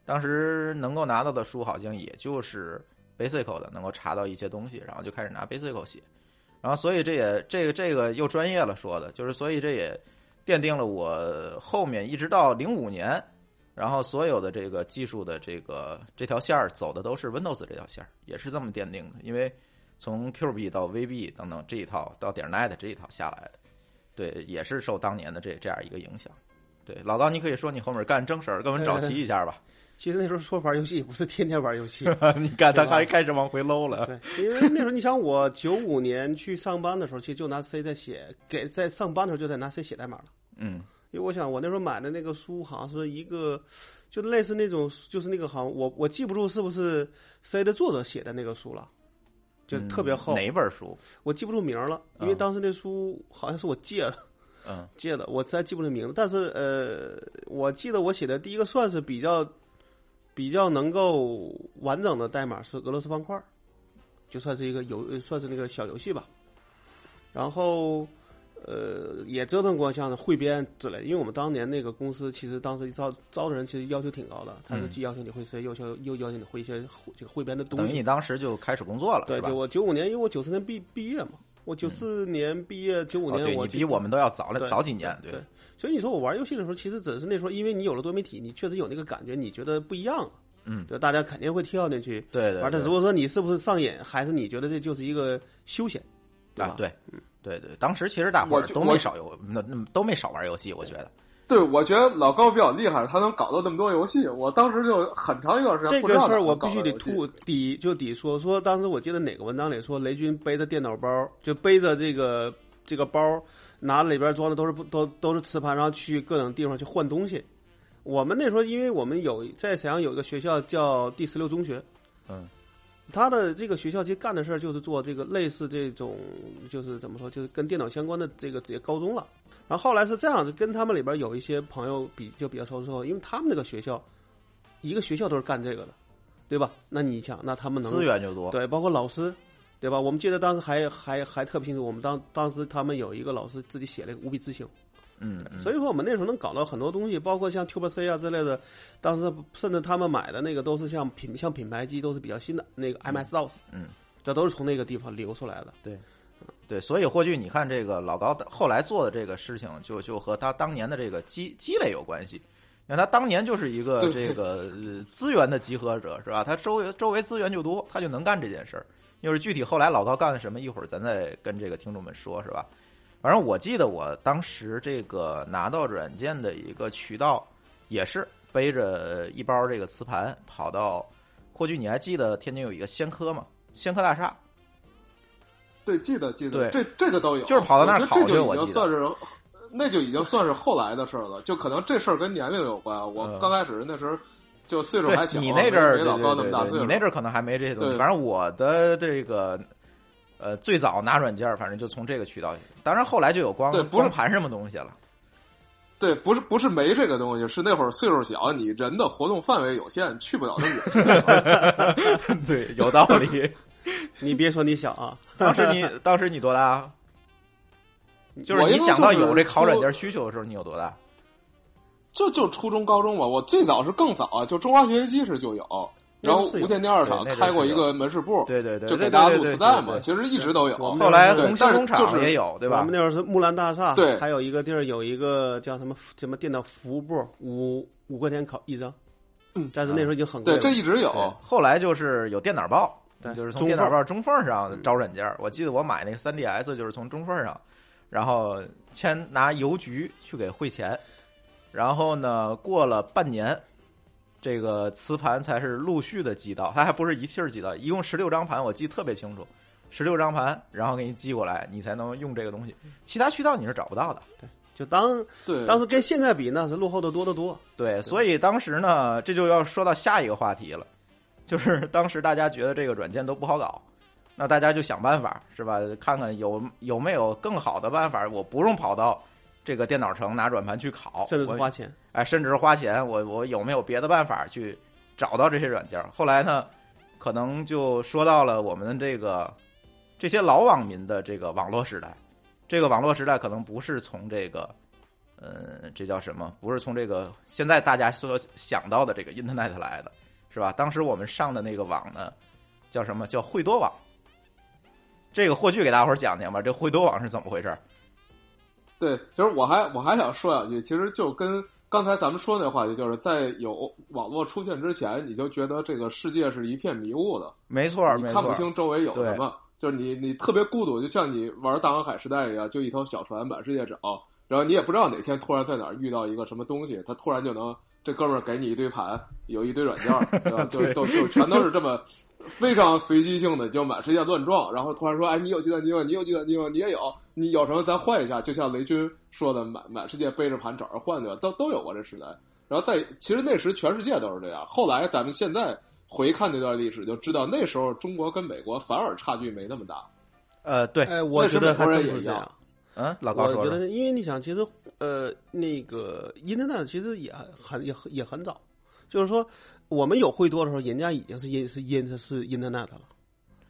当时能够拿到的书好像也就是 Basic 的，能够查到一些东西，然后就开始拿 Basic 写。然后所以这也这个这个又专业了说的，就是所以这也奠定了我后面一直到零五年，然后所有的这个技术的这个这条线儿走的都是 Windows 这条线儿，也是这么奠定的。因为从 QB 到 VB 等等这一套到点 net 这一套下来的，对，也是受当年的这这样一个影响。对，老高，你可以说你后面干正事儿，跟我们找齐一下吧。其实那时候说玩游戏也不是天天玩游戏，[laughs] 你看他还开始往回搂了。对，因为那时候你想我九五年去上班的时候，其实就拿 C 在写，给在上班的时候就在拿 C 写代码了。嗯因为我想我那时候买的那个书好像是一个，就类似那种，就是那个好像我我记不住是不是 C 的作者写的那个书了，就特别厚，嗯哪本书？我记不住名了，因为嗯当时那书好像是我借的。嗯借的，我实在记不住名字，但是呃，我记得我写的第一个算是比较比较能够完整的代码是俄罗斯方块儿，就算是一个游，算是那个小游戏吧。然后呃，也折腾过像汇编之类的，因为我们当年那个公司其实当时招招的人其实要求挺高的，他是嗯既要求你会 C，又要求又要求你会一些这个汇编的东西等于你。当时就开始工作了，对，吧就？我九五年，因为我九四年毕毕业嘛，我九四年毕业，九五哦，对年我去你比我们都要早了早几年，对，所以你说我玩游戏的时候，其实只是那时候，因为你有了多媒体，你确实有那个感觉，你觉得不一样了，嗯，就大家肯定会跳进去对对玩。但对只不过说你是不是上瘾，还是你觉得这就是一个休闲，对？啊，对，对对，当时其实大伙儿都没少游，那那都没少玩游戏，我觉得。对，我觉得老高比较厉害，他能搞到那么多游戏。我当时就很长一段时间这个事儿我必须得吐底就得说说，当时我记得哪个文章里说，雷军背着电脑包，就背着这个这个包，拿里边装的都是不都都是磁盘，然后去各种地方去换东西。我们那时候，因为我们有在沈阳有一个学校叫第十六中学，嗯，他的这个学校其实干的事儿就是做这个类似这种，就是怎么说，就是跟电脑相关的这个职业高中了。然后后来是这样子，跟他们里边有一些朋友比就比较熟之后，因为他们那个学校，一个学校都是干这个的，对吧？那你想，那他们能资源就多。对，包括老师，对吧？我们记得当时还还还特别清楚，我们当当时他们有一个老师自己写了一个五笔字形，嗯，嗯所以说我们那时候能搞到很多东西，包括像 Tube C 啊之类的，当时甚至他们买的那个都是像品像品牌机都是比较新的，那个 MS DOS，嗯，这都是从那个地方流出来的。对，对所以霍炬，你看这个老高后来做的这个事情，就就和他当年的这个积积累有关系。你看他当年就是一个这个呃资源的集合者，是吧？他周围周围资源就多，他就能干这件事儿。因就是具体后来老高干了什么，一会儿咱再跟这个听众们说，是吧？反正我记得我当时这个拿到软件的一个渠道，也是背着一包这个磁盘跑到，或许你还记得天津有一个仙科吗？仙科大厦，对，记得记对得，这这个都有，就是跑到那儿我觉得这就已考去我记得经算是，那就已经算是后来的事儿了。就可能这事儿跟年龄有关。我嗯刚开始那时候就岁数还小，你那阵儿，没老高那对对对，么大岁数。你那阵儿可能还没这些东西。对反正我的这个，呃，最早拿软件儿，反正就从这个渠道。当然后来就有光对不是光盘什么东西了。对，不是不是没这个东西，是那会儿岁数小，你人的活动范围有限，去不了那么远。对，有道理。[laughs] 你别说你小啊，当时你当时你多大啊？就是我你想到有这考软件需求的时候，你有多大？就就初中、高中吧。我最早是更早啊，就中华学习机时就有，然后那是有无线电二厂开过一个门市部，对对对，就对给大家录磁对对带嘛。其实一直都有。后来对红星工厂也有，对吧我们？那会儿是木兰大厦，对还有一个地儿有一个叫什么什么电脑服务部，五五块钱考一张，嗯但是那时候已经很贵对，了。这一直有。后来就是有电脑报，就是从电脑报中缝上招软件。我记得我买那个 3DS 就是从中缝上，然后先拿邮局去给汇钱，然后呢过了半年，这个磁盘才是陆续的寄到，它还不是一气儿寄到，一共十六张盘，我记特别清楚，十六张盘，然后给你寄过来，你才能用这个东西，其他渠道你是找不到的。对就当对，当时跟现在比，那是落后的多得多。对，所以当时呢，这就要说到下一个话题了，就是 [laughs] 当时大家觉得这个软件都不好搞，那大家就想办法，是吧？看看有有没有更好的办法，我不用跑到这个电脑城拿软盘去考，甚至是花钱。哎，甚至是花钱，我我有没有别的办法去找到这些软件？后来呢，可能就说到了我们这个这些老网民的这个网络时代。这个网络时代可能不是从这个，呃，这叫什么？不是从这个现在大家所想到的这个 Internet 来的，是吧？当时我们上的那个网呢，叫什么？叫惠多网。这个霍炬给大伙儿讲讲吧，这惠多网是怎么回事？对，其实我还我还想说两句，其实就跟刚才咱们说那话题，就是在有网络出现之前，你就觉得这个世界是一片迷雾的，没错看不。清周围有什么，就是你你特别孤独，就像你玩大航海时代一样，就一条小船满世界找，然后你也不知道哪天突然在哪儿遇到一个什么东西，它突然就能这哥们儿给你一堆盘，有一堆软件儿，[laughs] 对吧？就都就全都是这么非常随机性的，就满世界乱撞，然后突然说，哎，你有计算机吗？你有计算机吗？你也有，你有什么咱换一下，就像雷军说的，满满世界背着盘找人换，对吧？都都有过这时代。然后在其实那时全世界都是这样，后来咱们现在回看这段历史，就知道那时候中国跟美国反而差距没那么大。呃，对，哎，我觉得还国人也一样真不是这样。嗯，老高。我觉得，因为你想，其实呃，那个 Internet 其实也很也很也很早，就是说我们有惠多的时候，人家已经是 in 是 in 是 Internet 了。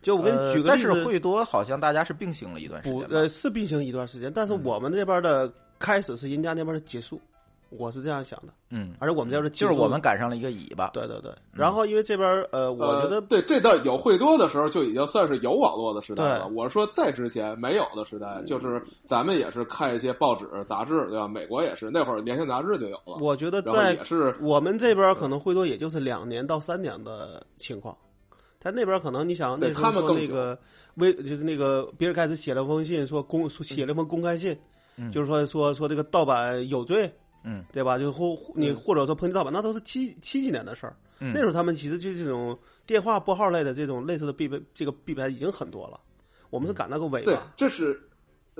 就我给呃你举个例子，但是惠多好像大家是并行了一段时间。呃是并行一段时间，但是嗯我们这边的开始是人家那边的结束，我是这样想的。嗯，而且我们这边的结束就是我们赶上了一个尾巴。对对对，然后因为这边呃，我觉得呃、对这段有惠多的时候，就已经算是有网络的时代了。对我说再之前没有的时代，就是咱们也是看一些报纸、杂志，对吧？美国也是那会儿年轻杂志就有了，我觉得在也是我们这边可能惠多也就是两年到三年的情况，在那边可能你想那时候他们更那个微就是那个比尔盖茨写了封信说公写了封公开信，嗯就是说说说这个盗版有罪，嗯对吧？就是或你嗯或者说抨击盗版，那都是七七几年的事儿。嗯那时候他们其实就这种电话拨号类的这种类似的必备这个必备已经很多了，我们是赶那个尾对巴，这是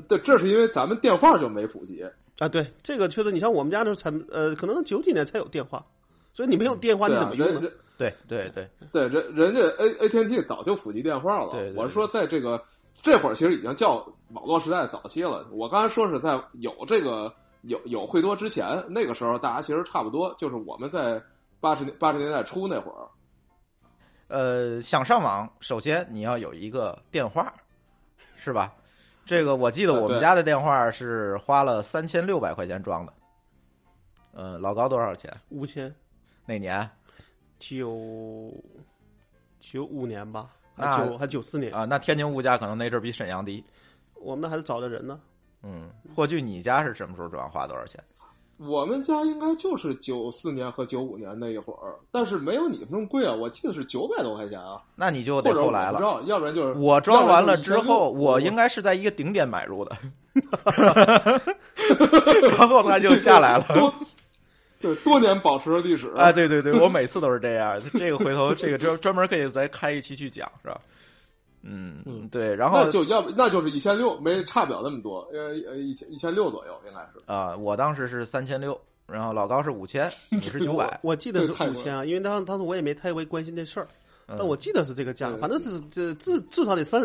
对，这是因为咱们电话就没普及。啊。对，这个确实，你像我们家那时候才呃，可能九几年才有电话，所以你没有电话你怎么用呢？对对对，对人人家 A A T N T 早就普及电话了。对对对我是说在这个这会儿其实已经叫网络时代早期了。我刚才说是在有这个有有惠多之前，那个时候大家其实差不多，就是我们在八十年八十年代初那会儿。呃，想上网，首先你要有一个电话，是吧？这个我记得我们家的电话是花了三千六百块钱装的。呃，老高多少钱？五千哪年九九五年吧，那还九还九四年，啊？那天津物价可能那阵儿比沈阳低。我们那还是找的人呢。嗯，霍炬，你家是什么时候装？花多少钱？我们家应该就是九四年和九五年那一会儿，但是没有你们那么贵啊！我记得是九百多块钱啊，那你就得后来了。不，要不然就是我装完了之后，我应该是在一个顶点买入的，然后它就下来了。多对多年保持着历史啊，对对对，我每次都是这样。这个回头这个专专门可以再开一期去讲，是吧？嗯嗯对。然后那就要不那就是一千六，没差不了那么多，呃呃一千一千六左右应该是。啊，我当时是三千六，然后老高是五千，[laughs] 你是九百。我记得是五千啊，因为当当时我也没太为关心这事儿，嗯但我记得是这个价，格反正是这至至少得三，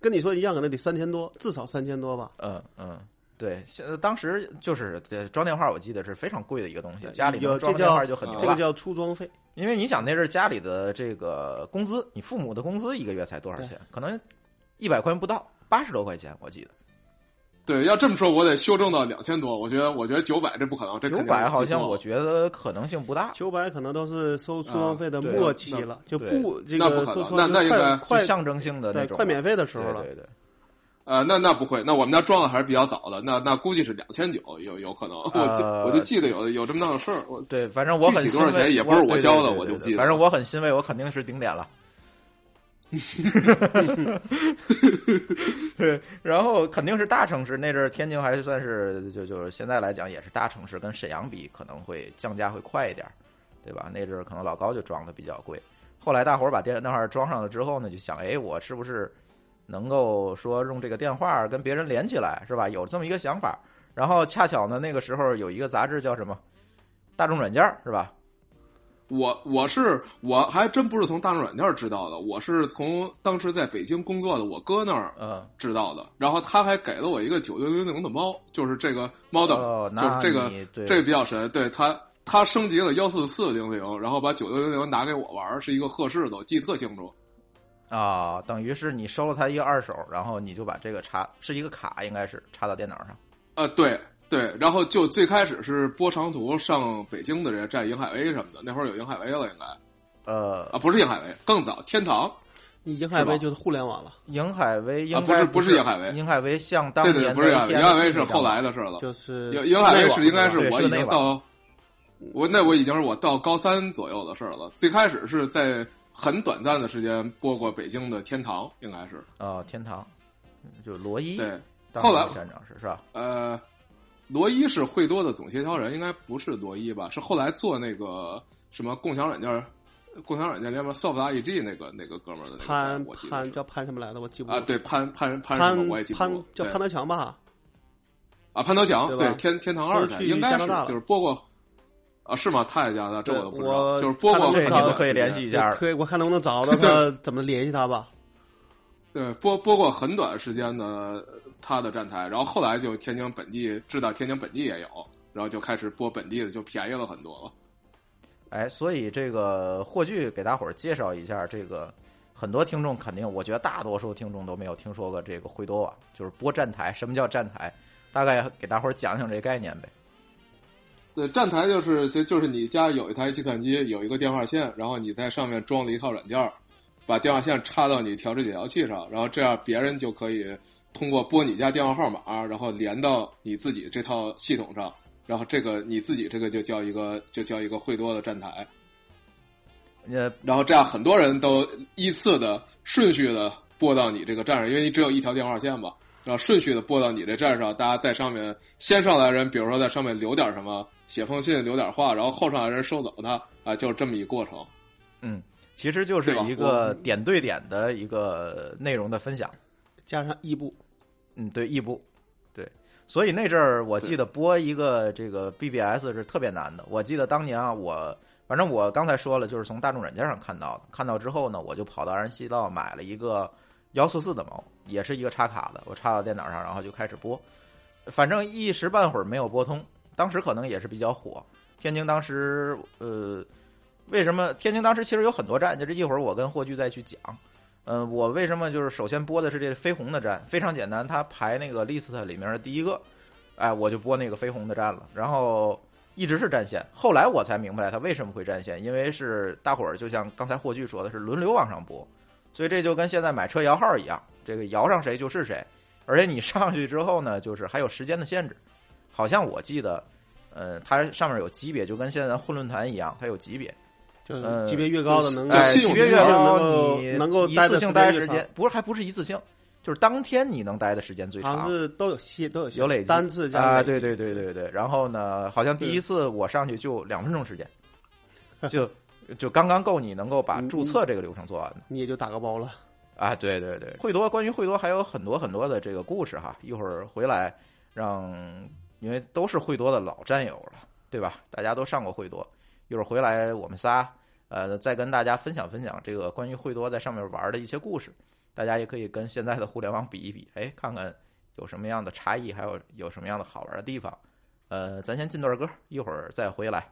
跟你说一样，可能得三千多，至少三千多吧。嗯嗯，对，现在当时就是这装电话，我记得是非常贵的一个东西，家里装这电话就很牛了。这个叫出装费，因为你想，那是家里的这个工资，你父母的工资一个月才多少钱？可能一百块钱不到，八十多块钱，我记得。对，要这么说，我得修正到两千多。我觉得，我觉得九百这不可能，这九百好像我觉得可能性不大，九百可能都是收出装费的末期了，就不这那不可能个收出那那应该快象征性的那种对快免费的时候了。对对对，呃，那那不会，那我们家装的还是比较早的，那那估计是两千九，有有可能。我就呃我就记得有有这么大的事儿。我对，反正我很具体多少钱也不是我交的我就记得反正我很欣慰，我肯定是顶点了。[laughs] 对，然后肯定是大城市，那阵儿天津还算是就就是现在来讲也是大城市，跟沈阳比可能会降价会快一点儿，对吧？那阵儿可能老高就装的比较贵。后来大伙儿把电那块儿装上了之后呢，就想，哎，我是不是能够说用这个电话跟别人连起来，是吧？有这么一个想法。然后恰巧呢，那个时候有一个杂志叫什么？大众软件是吧？我我是我还真不是从大众软件知道的，我是从当时在北京工作的我哥那儿嗯，知道的。然后他还给了我一个九六零零的猫，就是这个猫的，哦，就是这个这个比较神。对他他升级了幺四四零零，然后把九六零零拿给我玩，是一个赫氏的，我记得特清楚。啊，等于是你收了他一个二手，然后你就把这个插是一个卡，应该是插到电脑上。啊，对对，然后就最开始是播长途上北京的人占银海威什么的，那会儿有银海威了，应该呃啊，，不是银海威，更早天堂。你瀛海威就是互联网了，银海威应啊不是该不是银海威银海威像当对对，年不是银海威，银海威是后来的事了。就是瀛瀛海威是应该是我已经到，我那我已经是我到高三左右的事了。最开始是在很短暂的时间播过北京的天堂，应该是哦，天堂，就罗伊，对。后来长是是吧？呃，罗伊是惠多的总协调人，应该不是罗伊吧？是后来做那个什么共享软件、共享软件里面 Soft IEG 那个那个哥们儿的那个潘，我记得潘叫潘什么来的？我记不啊，对潘潘潘什么潘我也记不潘住，叫潘德强吧？啊潘德强，对对天天堂二应该是就是播过啊是吗？他也加拿大，这我都不知道，就是播过这可以联系一下可以，我看能不能找 [laughs] 到他，怎么联系他吧。[laughs] 对，播播过很短时间的他的站台，然后后来就天津本地知道天津本地也有，然后就开始播本地的，就便宜了很多了。哎，所以这个霍炬给大伙儿介绍一下，这个很多听众肯定，我觉得大多数听众都没有听说过这个惠多网，就是播站台。什么叫站台？大概给大伙儿讲讲这概念呗。对，站台就是就就是你家有一台计算机，有一个电话线，然后你在上面装了一套软件儿，把电话线插到你调制解调器上，然后这样别人就可以通过拨你家电话号码，然后连到你自己这套系统上，然后这个你自己这个就叫一个就叫一个惠多的站台，呃，然后这样很多人都依次的顺序的拨到你这个站上，因为你只有一条电话线嘛，然后顺序的拨到你这站上，大家在上面先上来人，比如说在上面留点什么，写封信留点话，然后后上来人收走他啊，就是这么一过程。嗯，其实就是一个点对点的一个内容的分享。加上异步，嗯，对，异步，对，所以那阵儿我记得播一个这个 BBS 是特别难的。我记得当年啊，我反正我刚才说了，就是从大众软件上看到的，看到之后呢，我就跑到二人西道买了一个幺四四的猫，也是一个插卡的，我插到电脑上，然后就开始播，反正一时半会儿没有拨通。当时可能也是比较火，天津当时呃，为什么天津当时其实有很多站？就这一会儿我跟霍炬再去讲。呃，我为什么就是首先播的是这个飞鸿的站？非常简单，它排那个 list 里面的第一个，哎，我就播那个飞鸿的站了。然后一直是占线，后来我才明白它为什么会占线，因为是大伙儿就像刚才霍炬说的是轮流往上播，所以这就跟现在买车摇号一样，这个摇上谁就是谁。而且你上去之后呢，就是还有时间的限制，好像我记得，呃，它上面有级别，就跟现在咱混论坛一样，它有级别。就是呃级别越高的能哎，信用级别越能高，够你能够一次性待时间越时间，不是还不是一次性，就是当天你能待的时间最长。是都有些都有些有累积单次加啊，对对对对对。然后呢，好像第一次我上去就两分钟时间，就就刚刚够你能够把嗯注册这个流程做完的你也就打个包了。啊。对对对，惠多关于惠多还有很多很多的这个故事哈，一会儿回来让，因为都是惠多的老战友了，对吧？大家都上过惠多，一会儿回来我们仨呃再跟大家分享分享这个关于惠多在上面玩的一些故事。大家也可以跟现在的互联网比一比，哎，看看有什么样的差异，还有有什么样的好玩的地方。呃，咱先进段歌，一会儿再回来。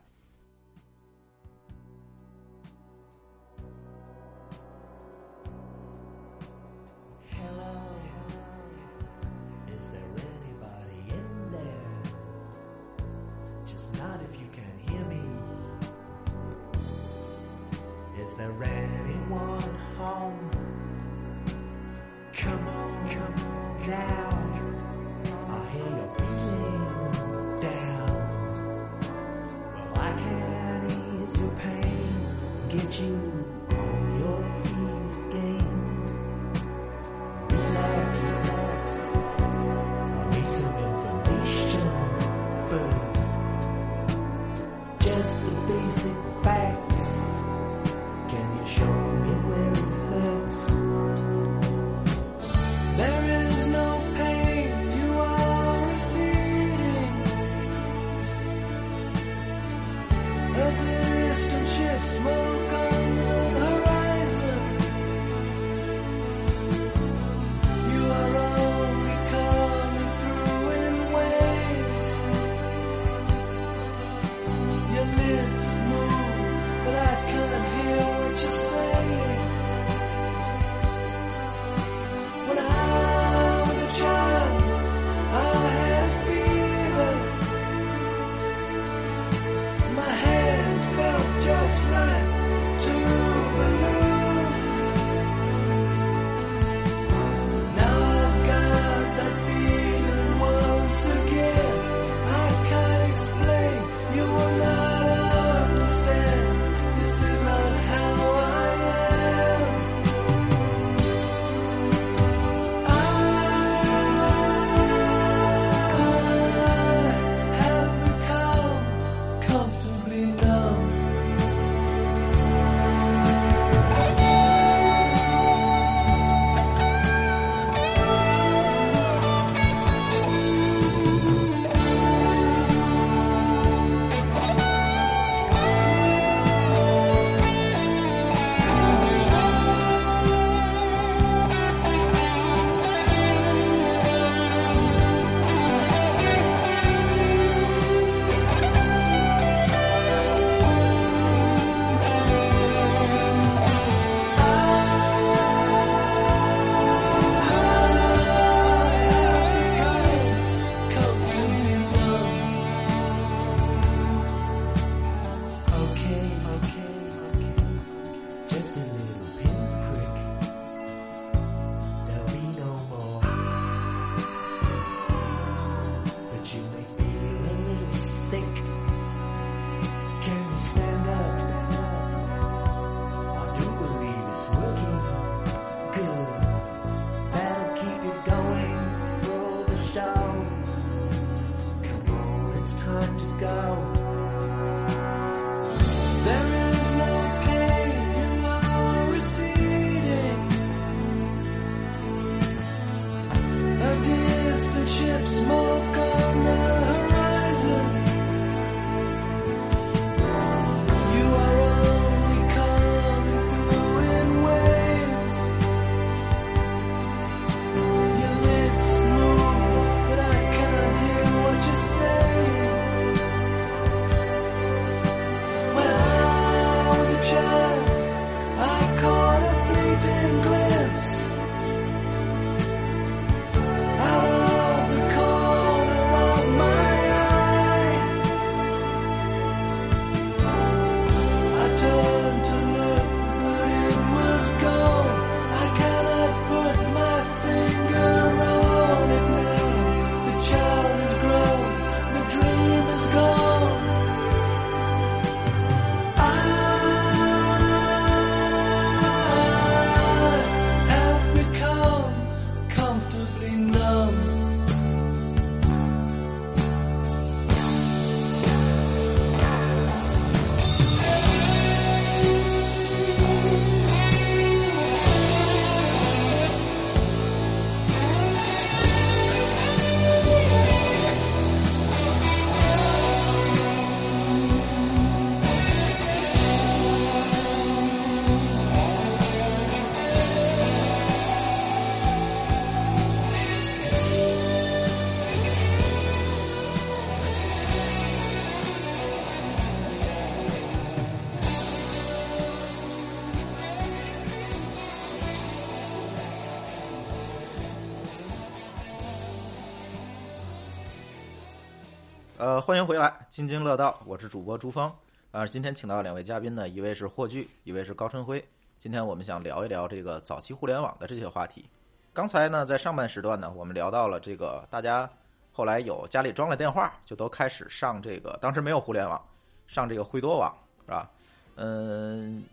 欢迎回来，津津乐道，我是主播朱峰。啊、今天请到两位嘉宾呢，一位是霍炬，一位是高春辉。今天我们想聊一聊这个早期互联网的这些话题。刚才呢，在上半时段呢，我们聊到了这个大家后来有家里装了电话，就都开始上这个，当时没有互联网，上这个惠多网是吧？嗯，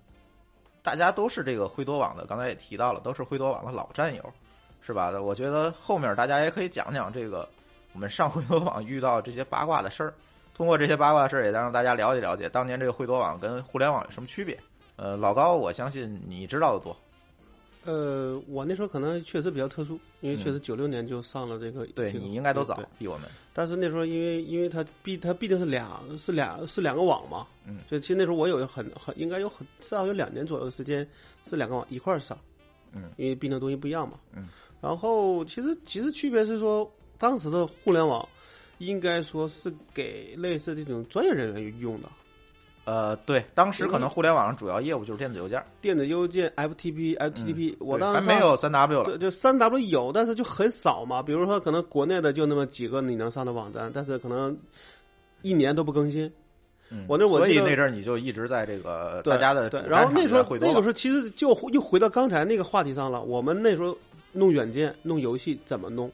大家都是这个惠多网的，刚才也提到了，都是惠多网的老战友，是吧？我觉得后面大家也可以讲讲这个我们上惠多 [laughs] 网遇到这些八卦的事儿。通过这些八卦的事儿，也让大家了解了解当年这个惠多网跟互联网有什么区别。呃，老高，我相信你知道的多。呃，我那时候可能确实比较特殊，因为确实九六年就上了这个，嗯对你应该都早，比我们。但是那时候因为因为它毕它毕竟是俩是俩是两个网嘛，嗯，所以其实那时候我有很很应该有很至少有两年左右的时间是两个网一块儿上，嗯，因为毕竟东西不一样嘛，嗯，然后其实其实区别是说当时的互联网应该说是给类似这种专业人员用的，呃，对，当时可能互联网上主要业务就是电子邮件，电子邮件 FTP FTP，、我当时还没有三 W 了。就三 W 有，但是就很少嘛。比如说，可能国内的就那么几个你能上的网站，但是可能一年都不更新。嗯我那我所以那阵儿你就一直在这个对大家的然后那时候那个时候其实就又回到刚才那个话题上了。我们那时候弄软件、弄游戏怎么弄？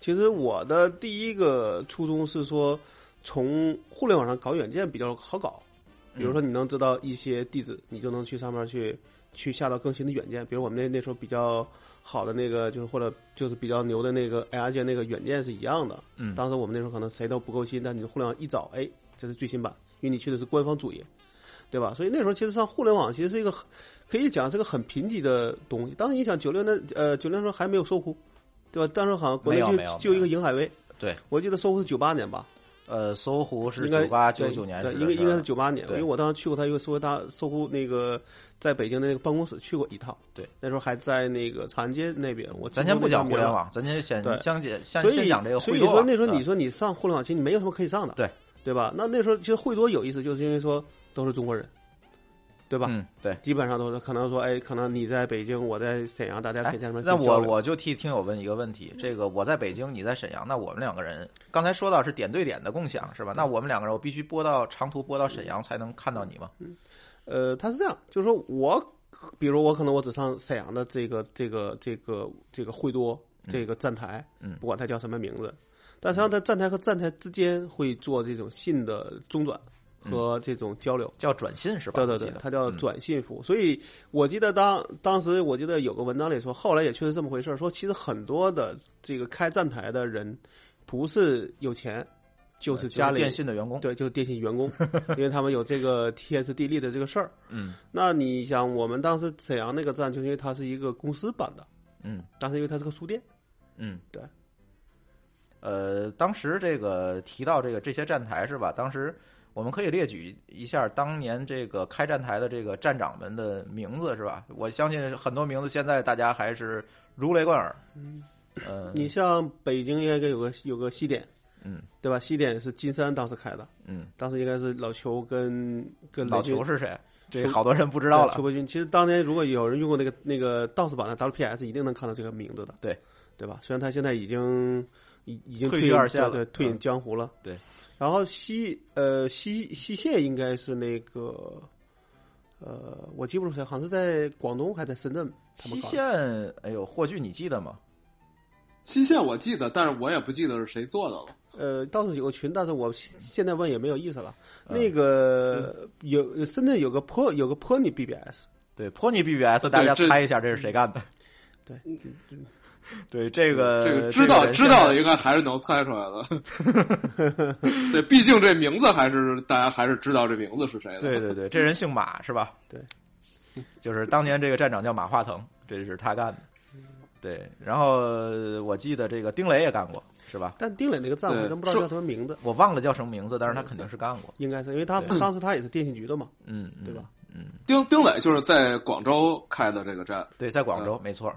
其实我的第一个初衷是说，从互联网上搞软件比较好搞。比如说，你能知道一些地址，你就能去上面去去下到更新的软件。比如我们那那时候比较好的那个，就是或者就是比较牛的那个 AR 界那个软件是一样的。嗯当时我们那时候可能谁都不够新，但你互联网一找，哎，这是最新版，因为你去的是官方主页，对吧？所以那时候其实上互联网其实是一个很可以讲是个很贫瘠的东西。当时你想九六那呃九六年时候还没有搜狐，对吧？当时好像国内就就一个瀛海威，对，我记得搜狐是九八年吧。呃，搜狐是九八九九年对，应该应该是九八年，因为我当时去过他一个搜狐大搜狐那个在北京的那个办公室去过一趟，对，那时候还在那个长安街那边。我咱先不讲互联网，咱先先对先讲先讲这个所以。说那时候你啊说你上互联网，其实你没有什么可以上的，对对吧？那那时候其实惠多有意思，就是因为说都是中国人，对吧？嗯，对。基本上都是可能说，哎，可能你在北京，我在沈阳，大家可哎以在那边，那我我就替听友问一个问题：这个我在北京，你在沈阳，那我们两个人刚才说到是点对点的共享是吧？那我们两个人我必须播到长途播到沈阳才能看到你吗？呃，他是这样，就是说我，比如我可能我只上沈阳的这个这个这个这个惠多这个站台，嗯不管它叫什么名字，但实际上在站台和站台之间会做这种信的中转和这种交流。叫转信是吧？对对对它叫嗯转信服务。所以我记得当当时我记得有个文章里说，后来也确实这么回事儿说其实很多的这个开站台的人不是有钱，就是家里电信的员工。对，就是电信员工，[laughs] 因为他们有这个 TS 地利的这个事儿。嗯那你想，我们当时沈阳那个站，就因为它是一个公司办的，嗯但是因为它是个书店，嗯，对。呃，当时这个提到这个这些站台是吧？当时我们可以列举一下当年这个开站台的这个站长们的名字是吧？我相信很多名字现在大家还是如雷贯耳。嗯，呃，你像北京应该有个有个西点，嗯对吧？西点是金山当时开的，嗯，当时应该是老裘跟跟老裘是谁？这好多人不知道了对邱。伯军。其实当年如果有人用过那个那个 DOS 版的 WPS，一定能看到这个名字的，对对吧？虽然他现在已经已已经退居二线了对，退隐嗯江湖了。对，然后西呃西西线应该是那个呃，我记不住谁，好像是在广东还是在深圳。西线，哎呦，霍炬你记得吗？西线我记得，但是我也不记得是谁做的了。呃，倒是有个群，但是我现现在问也没有意思了。嗯那个有深圳有个坡有个坡尼 BBS，对，坡尼 BBS，大家猜一下这是谁干的？对，对，[laughs] 这个这个知道人知道的应该还是能猜出来的。[laughs] 对，毕竟这名字还是大家还是知道这名字是谁的。对对对，这人姓马是吧？对，[laughs] 就是当年这个站长叫马化腾，这是他干的。对，然后呃我记得这个丁磊也干过，是吧？但丁磊那个站我真不知道叫什么名字，我忘了叫什么名字，但是他肯定是干过。应该是因为他对当时他也是电信局的嘛，嗯，嗯对吧？嗯丁丁磊就是在广州开的这个站。对，在广州，没错。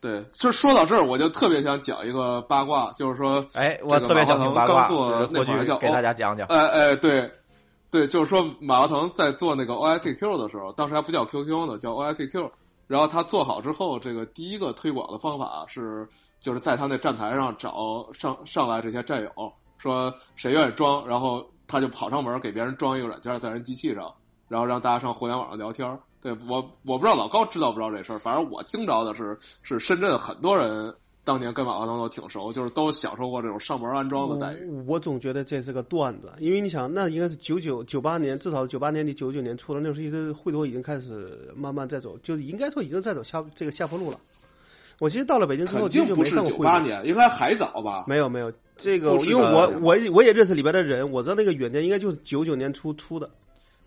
对，就说到这儿，我就特别想讲一个八卦，就是说，哎，我特别想听八卦，刚做那会儿叫炬给大家讲讲。哎哎，对，对，就是说马化腾在做那个 OICQ 的时候，当时还不叫 QQ 呢，叫 OICQ。然后他做好之后，这个第一个推广的方法是，就是在他那站台上找上上来这些战友，说谁愿意装，然后他就跑上门给别人装一个软件在人机器上，然后让大家上互联网上聊天儿。对我我不知道老高知道不知道这事儿，反正我听着的是是深圳很多人当年跟马化腾都挺熟，就是都享受过这种上门安装的待遇。我我总觉得这是个段子，因为你想，那应该是九九九八年，至少九八年底九九年初的，那时候一直惠多已经开始慢慢在走，就是应该说已经在走下这个下坡路了。我其实到了北京之后，就不是九没上过惠多。八年，应该还早吧？没有没有，这个因为我我我也认识里边的人，我知道那个软件应该就是九九年初出的。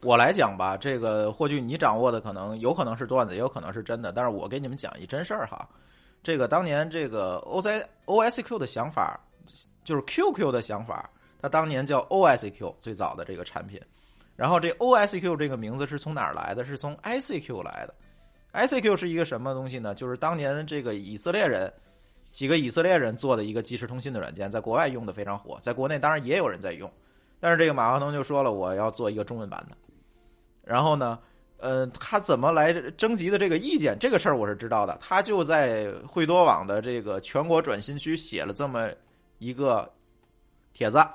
我来讲吧，这个或许你掌握的可能有可能是段子，也有可能是真的，但是我给你们讲一真事儿哈。这个当年这个 O C O S Q 的想法，就是 Q Q 的想法，它当年叫 O S Q 最早的这个产品，然后这 O S Q 这个名字是从哪儿来的？是从 I C Q 来的。I C Q 是一个什么东西呢？就是当年这个以色列人几个以色列人做的一个即时通信的软件，在国外用的非常火，在国内当然也有人在用，但是这个马化腾就说了，我要做一个中文版的。然后呢，呃，他怎么来征集的这个意见？这个事儿我是知道的。他就在惠多网的这个全国转新区写了这么一个帖子，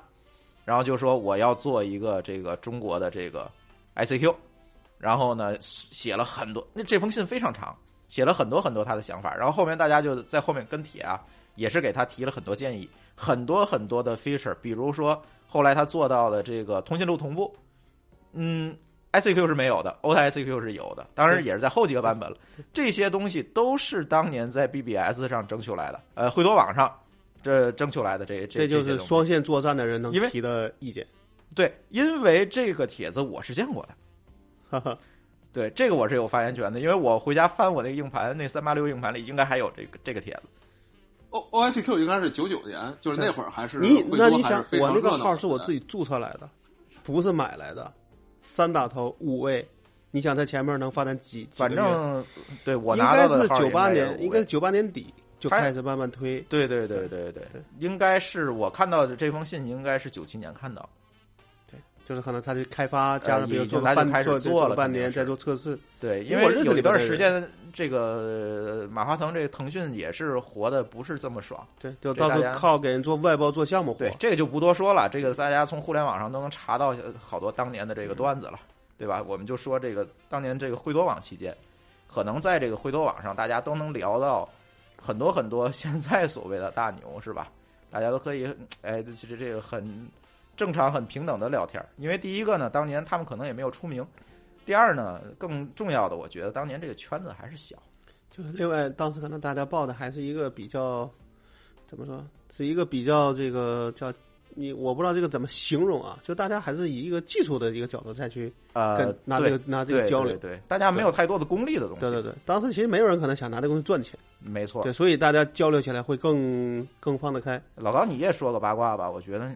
然后就说我要做一个这个中国的这个 ICQ，然后呢写了很多，那这封信非常长，写了很多很多他的想法。然后后面大家就在后面跟帖啊，也是给他提了很多建议，很多很多的 feature，比如说后来他做到的这个通讯录同步，嗯。ICQ 是没有的，OICQ 是有的，当然也是在后几个版本了。这些东西都是当年在 BBS 上征求来的，呃，惠多网上这征求来的这这这就是双线作战的人能提的意见。对，因为这个帖子我是见过的，哈哈，[laughs] 对这个我是有发言权的，因为我回家翻我那个硬盘，那三八六硬盘里应该还有这个这个帖子。O O S Q 应该是九九年，就是那会儿还是你那你想我那个号是我自己注册来的，不是买来的，三打头五位，你想在前面能发展几？几反正对我应该拿到的号是九八年，应该是九八年底就开始慢慢推。对对对对对，应该是我看到的这封信，应该是九七年看到的。就是可能他去开发，加上比如做个半开始做做了了半年，再做测试。对，因为有一里边的段时间，这个呃马化腾这个腾讯也是活的不是这么爽。对，就到靠给人做外包、做项目活对。，这个就不多说了，这个大家从互联网上都能查到好多当年的这个段子了，对吧？我们就说这个当年这个惠多网期间，可能在这个惠多网上，大家都能聊到很多很多 [laughs] 现在所谓的大牛，是吧？大家都可以，哎，这这个很正常、很平等的聊天儿。因为第一个呢，当年他们可能也没有出名；第二呢，更重要的，我觉得当年这个圈子还是小。就是另外，当时可能大家报的还是一个比较怎么说，是一个比较这个叫你，我不知道这个怎么形容啊，就大家还是以一个技术的一个角度再去呃跟，拿这个拿这个交流对对，大家没有太多的功利的东西。对对对，当时其实没有人可能想拿这个东西赚钱，没错。对，所以大家交流起来会更更放得开。老高，你也说个八卦吧？我觉得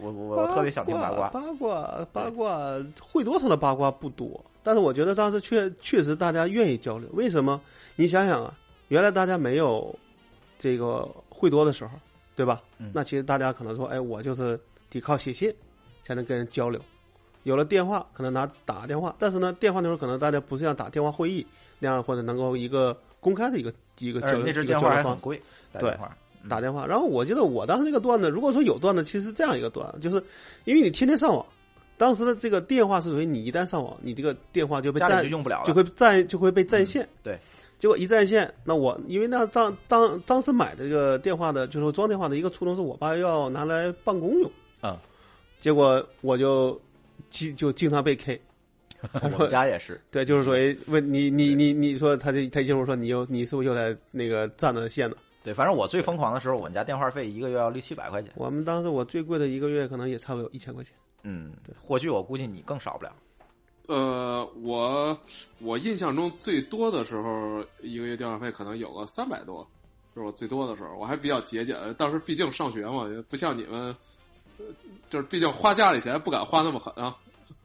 我我我特别想听八卦。八卦八卦，惠多上的八卦不多，但是我觉得当时确确实大家愿意交流。为什么？你想想啊，原来大家没有这个惠多的时候，对吧？嗯那其实大家可能说，哎，我就是得靠写信才能跟人交流。有了电话，可能拿打电话，但是呢，电话那时候可能大家不是像打电话会议那样，或者能够一个公开的一个一个交流电话还很贵，打对打电话。然后我记得我当时那个段子，如果说有段子，其实是这样一个段，就是因为你天天上网，当时的这个电话是属于你一旦上网，你这个电话就被占就用不了了，就会占就会被占线。嗯对，结果一占线，那我因为那当当当时买的这个电话的，就是说装电话的一个初衷是我爸要拿来办公用，嗯，结果我就经就经常被 K。[laughs] 我们家也是。对，就是说问你你你你说他就他一进屋说你又你是不是又在那个占了线呢？对，反正我最疯狂的时候，我们家电话费一个月要六七百块钱。我们当时我最贵的一个月可能也差不多有一千块钱。嗯，对或许我估计你更少不了。呃，我我印象中最多的时候，一个月电话费可能有个三百多，是我最多的时候。我还比较节俭，当时毕竟上学嘛，不像你们，呃就是毕竟花家里钱不敢花那么狠啊，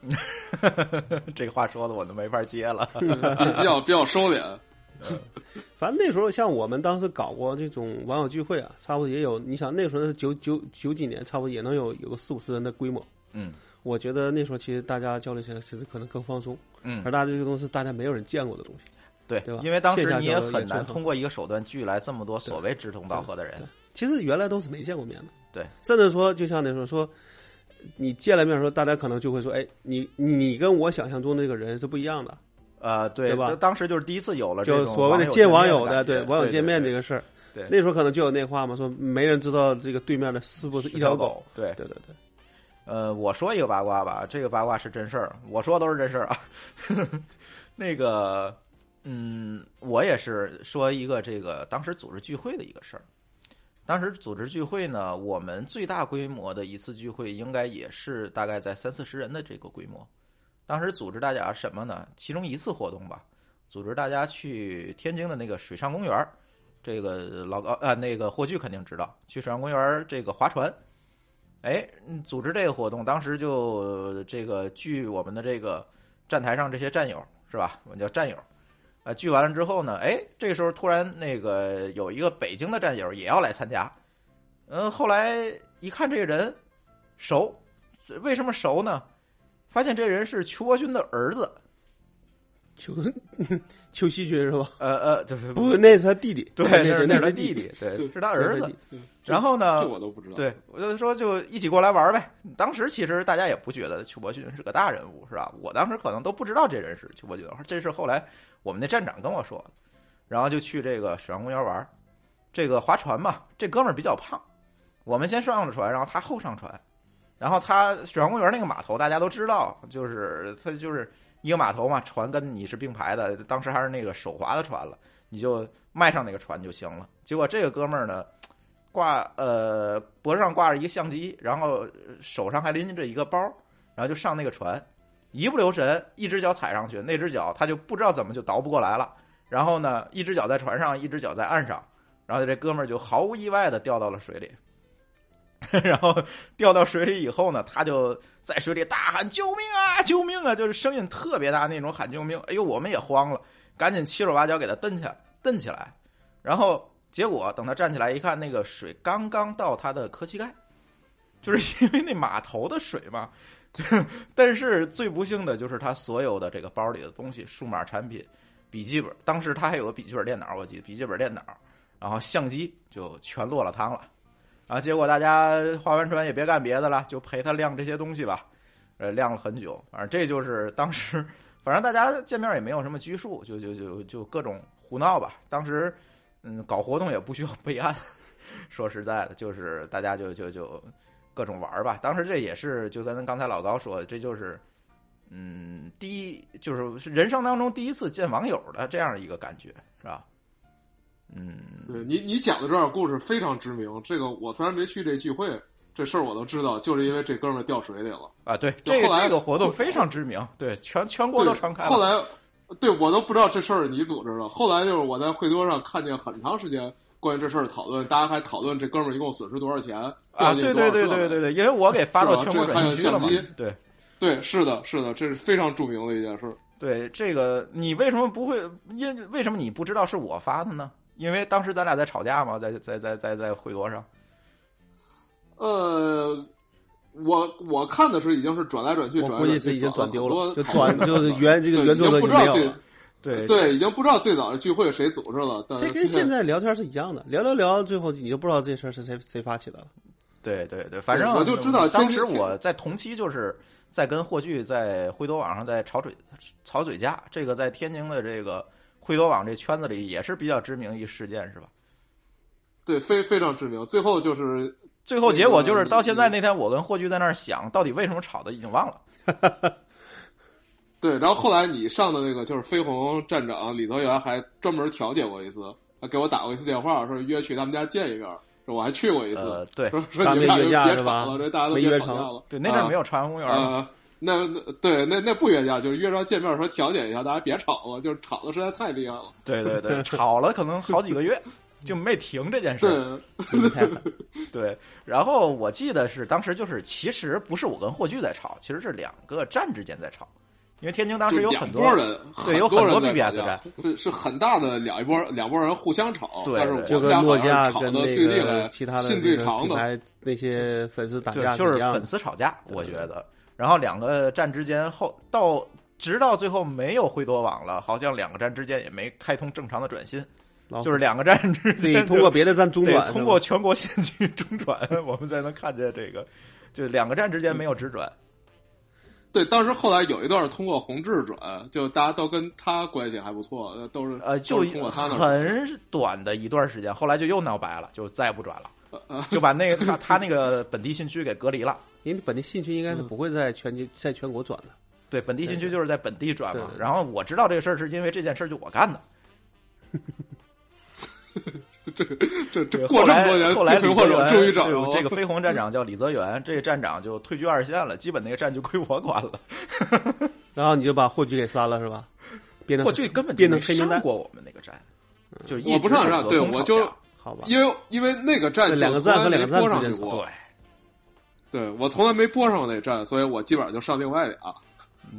[laughs] 这个话说的我都没法接了。比 [laughs] 比较比较收敛。[laughs] 反正那时候像我们当时搞过这种网友聚会啊，差不多也有，你想那时候是九九九几年，差不多也能有有个四五十人的规模。嗯。我觉得那时候其实大家交流起来其实可能更放松，嗯。而，大家这个东西是大家没有人见过的东西。对对吧，因为当时你也很难通过一个手段聚来这么多所谓志同道合的人。其实原来都是没见过面的，对，甚至说就像那时候说，你见了面的时候，大家可能就会说，哎，你你你跟我想象中的那个人是不一样的，呃，对对吧当当时就是第一次有了就所谓的见见网友的，面的感觉网友见面这个，个事儿。对那时候可能就有那话嘛，说没人知道这个对面的是不是一条狗。，对，对对对，呃，我说一个八卦吧，这个八卦是真事儿，我说都是真事儿啊。[laughs] 那个，嗯，我也是说一个这个当时组织聚会的一个事儿。当时组织聚会呢，我们最大规模的一次聚会应该也是大概在三四十人的这个规模。当时组织大家什么呢？其中一次活动吧，组织大家去天津的那个水上公园，这个老高啊，那个霍炬肯定知道，去水上公园这个划船。哎，组织这个活动，当时就这个聚我们的这个站台上这些战友是吧？我们叫战友。啊，聚完了之后呢，哎，这个时候突然那个有一个北京的战友也要来参加，嗯、后来一看这个人熟，为什么熟呢？发现这人是邱伯钧的儿子，邱 [laughs] 邱锡军是吧？呃呃，对不不，那是他弟弟。对，那是那是他弟弟，对，是他儿子。然后呢，这我都不知道。对，我就说就一起过来玩呗。当时其实大家也不觉得邱伯钧是个大人物，是吧？我当时可能都不知道这人是邱伯钧，这是后来我们那站长跟我说的。然后就去这个水上公园玩，这个划船嘛，这哥们儿比较胖，我们先上了船，然后他后上船，然后他水上公园那个码头大家都知道，就是他就是一个码头嘛，船跟你是并排的，当时还是那个手划的船了，你就迈上那个船就行了。结果这个哥们儿呢。挂呃脖子上挂着一个相机，然后手上还拎着一个包，然后就上那个船，一不留神，一只脚踩上去，那只脚他就不知道怎么就倒不过来了。然后呢，一只脚在船上，一只脚在岸上，然后这哥们儿就毫无意外的掉到了水里。[laughs] 然后掉到水里以后呢，他就在水里大喊：“救命啊！救命啊！”就是声音特别大那种喊救命。哎呦，我们也慌了，赶紧七手八脚给他蹬起来，蹬起来。然后结果等他站起来一看，那个水刚刚到他的磕膝盖，就是 [laughs] 因为那码头的水嘛。[laughs] 但是最不幸的就是他所有的这个包里的东西，数码产品、笔记本，当时他还有个笔记本电脑，我记得笔记本电脑，然后相机就全落了汤了。啊结果大家划完船也别干别的了，就陪他晾这些东西吧。呃，晾了很久，反正这就是当时，[laughs] 反正大家见面也没有什么拘束，就就就就各种胡闹吧。当时，嗯，搞活动也不需要备案，[laughs] 说实在的，就是大家就就就各种玩吧。当时这也是就跟刚才老高说的，这就是，嗯，第一就是人生当中第一次见网友的这样一个感觉，是吧？嗯，对你你讲的这段故事非常知名。这个我虽然没去这聚会，这事儿我都知道，就是因为这哥们儿掉水里了。啊，对，这个这个活动非常知名，对，全全国都传开了。后来，对我都不知道这事儿是你组织的。后来就是我在会桌上看见很长时间关于这事儿的讨论，大家还讨论这哥们儿一共损失多少钱啊，对对对对对对，因为我给发到全国这还有短信区了嘛，对对，是的，是的，这是非常著名的一件事儿。对，这个你为什么不会？因为什么你不知道是我发的呢？因为当时咱俩在吵架嘛，在在在在在会桌上。呃，我我看的是已经是转来转去，我转来转去估计是已经转丢了，就转转就是原这个原作者已经不知道最就没有了。对对，已经不知道最早的聚会谁组织了。但这跟现在聊天是一样的，聊聊聊，最后你就不知道这事儿是谁谁发起的了。对对对，反正我就知道当时我在同期就是在跟霍炬在灰多网上在吵嘴吵嘴架，这个在天津的这个灰多网这圈子里也是比较知名一事件，是吧？对非非常知名。最后就是最后结果就是到现在那天，我跟霍炬在那儿想，到底为什么吵的，已经忘了。[laughs] 对，然后后来你上的那个就是飞鸿站长李泽源还专门调解过一次，还给我打过一次电话，说约去他们家见一面。说我还去过一次，呃，对说说你们俩别吵了，这大家都没约吵架了。对，那阵没有有朝阳公园嘛。啊。那那对那那不约架，就是约着见面说调解一下，大家别吵了，就是吵的实在太厉害了。对对对，吵了可能好几个月，[laughs] 就没停这件事儿。对，然后我记得是当时就是，其实不是我跟霍炬在吵，其实是两个站之间在吵，因为天津当时有很多人，对有很多 BBS 站，是是很大的两一波两波人互相吵，对但是我们俩就跟诺基好像吵亚跟那的最厉个害、其他的信最长的。那些粉丝打对架，就是粉。丝吵架，我觉得。然后两个站之间后到直到最后没有惠多网了，好像两个站之间也没开通正常的转新。就是两个站之间通过别的站中转，通过全国线区中转，我们才能看见这个，就两个站之间没有直转。对，当时后来有一段通过宏志转，就大家都跟他关系还不错，呃都是呃，就通过他那很短的一段时间，后来就又闹掰了，就再也不转了，呃就把那个他他那个本地信区给隔离了。因为本地信区应该是嗯不会在全球在全国转的。对，本地信区就是在本地转嘛对。对然后我知道这个事儿，是因为这件事儿就我干的。[laughs] 这这这过这么多年，后来后来罪魁祸首李泽终于找这个飞鸿站长叫李泽源，这个站长就退居二线了，基本那个站就归我管了。[laughs] 然后你就把霍炬给删了是吧？变成过去根本就变没成黑名单，上过我们那个站，就一我不是上上，对我就好吧？因为因为那个站对两个站和两个站没播上之间去过，对对我从来没播上过那站，所以我基本上就上另外俩。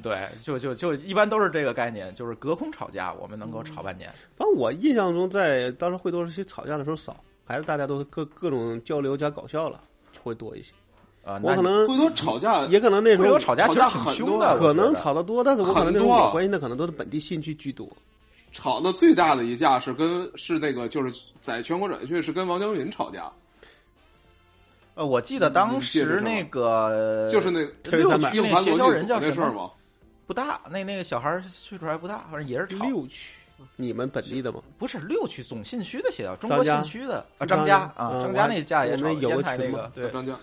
对，就就就一般都是这个概念，就是隔空吵架，我们能够吵半年。反正我印象中，在当时会多时期吵架的时候少，还是大家都各各种交流加搞笑了会多一些。啊，我可能会多吵架，也可能那时候吵架其实吵架很凶的，可能吵得多，但是我可能那时候很多我关心的可能都是本地兴趣居多。吵的最大的一架是跟是那个就是在全国转去是跟王江云吵架，呃，我记得当时那个就是那六区那协调人叫什么？不大，那那个小孩岁数还不大，反正也是吵。六区，你们本地的吗？不是六区总信区的协调，中国信区的啊，张家啊，嗯张家那家也吵，我们有个烟台那，个对张家，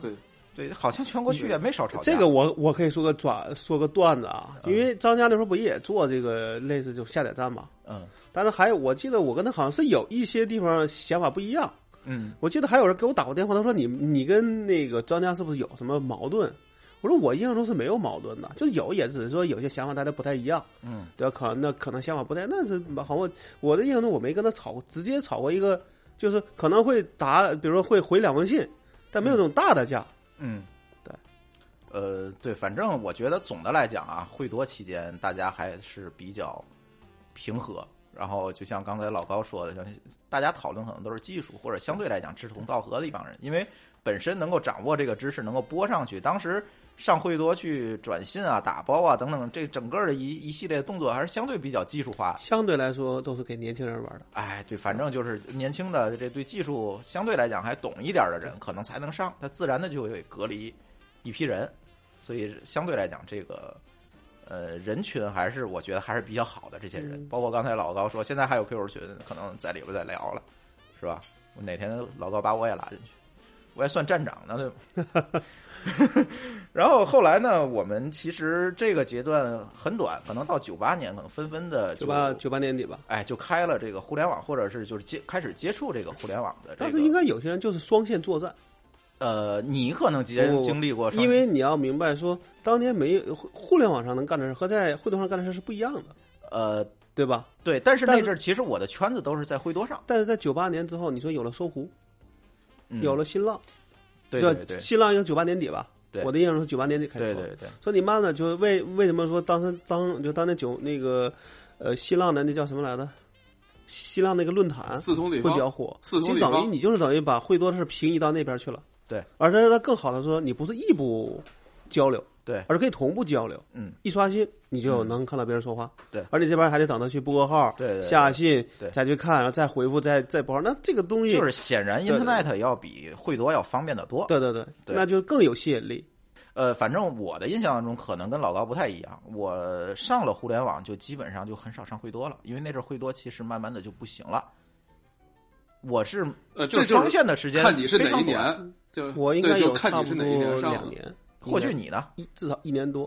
对，对好像全国区也没少吵架。这个我我可以说个转说个段子啊，嗯因为张家那时候不也做这个类似就下载站嘛，嗯但是还有我记得我跟他好像是有一些地方想法不一样。嗯我记得还有人给我打过电话，他说你你跟那个张家是不是有什么矛盾？我说我印象中是没有矛盾的，就有也只是说有些想法大家不太一样，嗯对吧？可能那可能想法不太，那是好我我的印象中我没跟他吵过，直接吵过一个，就是可能会打，比如说会回两封信，但没有那种大的架。嗯，对，呃，对，反正我觉得总的来讲啊，会多期间大家还是比较平和。然后就像刚才老高说的，像大家讨论可能都是技术或者相对来讲志同道合的一帮人，因为本身能够掌握这个知识，能够播上去。当时上会多去转信啊、打包啊等等，这整个的一一系列动作还是相对比较技术化。相对来说都是给年轻人玩的。哎，对，反正就是年轻的这对技术相对来讲还懂一点的人，可能才能上，他自然的就会隔离一批人，所以相对来讲，这个呃人群还是我觉得还是比较好的。这些人，嗯包括刚才老高说，现在还有 QQ 群，可能在里边再聊了，是吧？我哪天老高把我也拉进去，我也算站长呢，对吧？[laughs] 然后后来呢，我们其实这个阶段很短，可能到九八年，可能纷纷的九八九八年底吧，哎，就开了这个互联网，或者是就是接开始接触这个互联网的这个。当时应该有些人就是双线作战，呃，你可能经不经历过，因为你要明白说，当年没有互互联网上能干的事和在会多上干的事是不一样的，呃对吧？对，但是那阵儿其实我的圈子都是在会多上，但是在九八年之后，你说有了搜狐，嗯有了新浪，对对对新浪应该九八年底吧？对我的印象是九八年底开始。对对对，所以你慢呢就为为什么说当时当就当年九那个呃新浪的那叫什么来着？新浪那个论坛会比较火，四通立其实等于你就是等于把会多的事平移到那边去了。对，而且它更好的说，你不是异步交流，对而是可以同步交流。嗯，一刷新你就嗯能看到别人说话。对而你这边还得等他去拨号、对下信对，再去看，然后再回复，再再拨号。那这个东西就是显然 Internet 要比惠多要方便的多。对对对，那就更有吸引力。呃，反正我的印象当中，可能跟老高不太一样。我上了互联网，就基本上就很少上惠多了，因为那阵儿会多其实慢慢的就不行了。我是呃，就这就是双线的时间看你是哪一年，就我应该就有看你是哪一年多上的。两年，霍炬你呢？一至少一年多。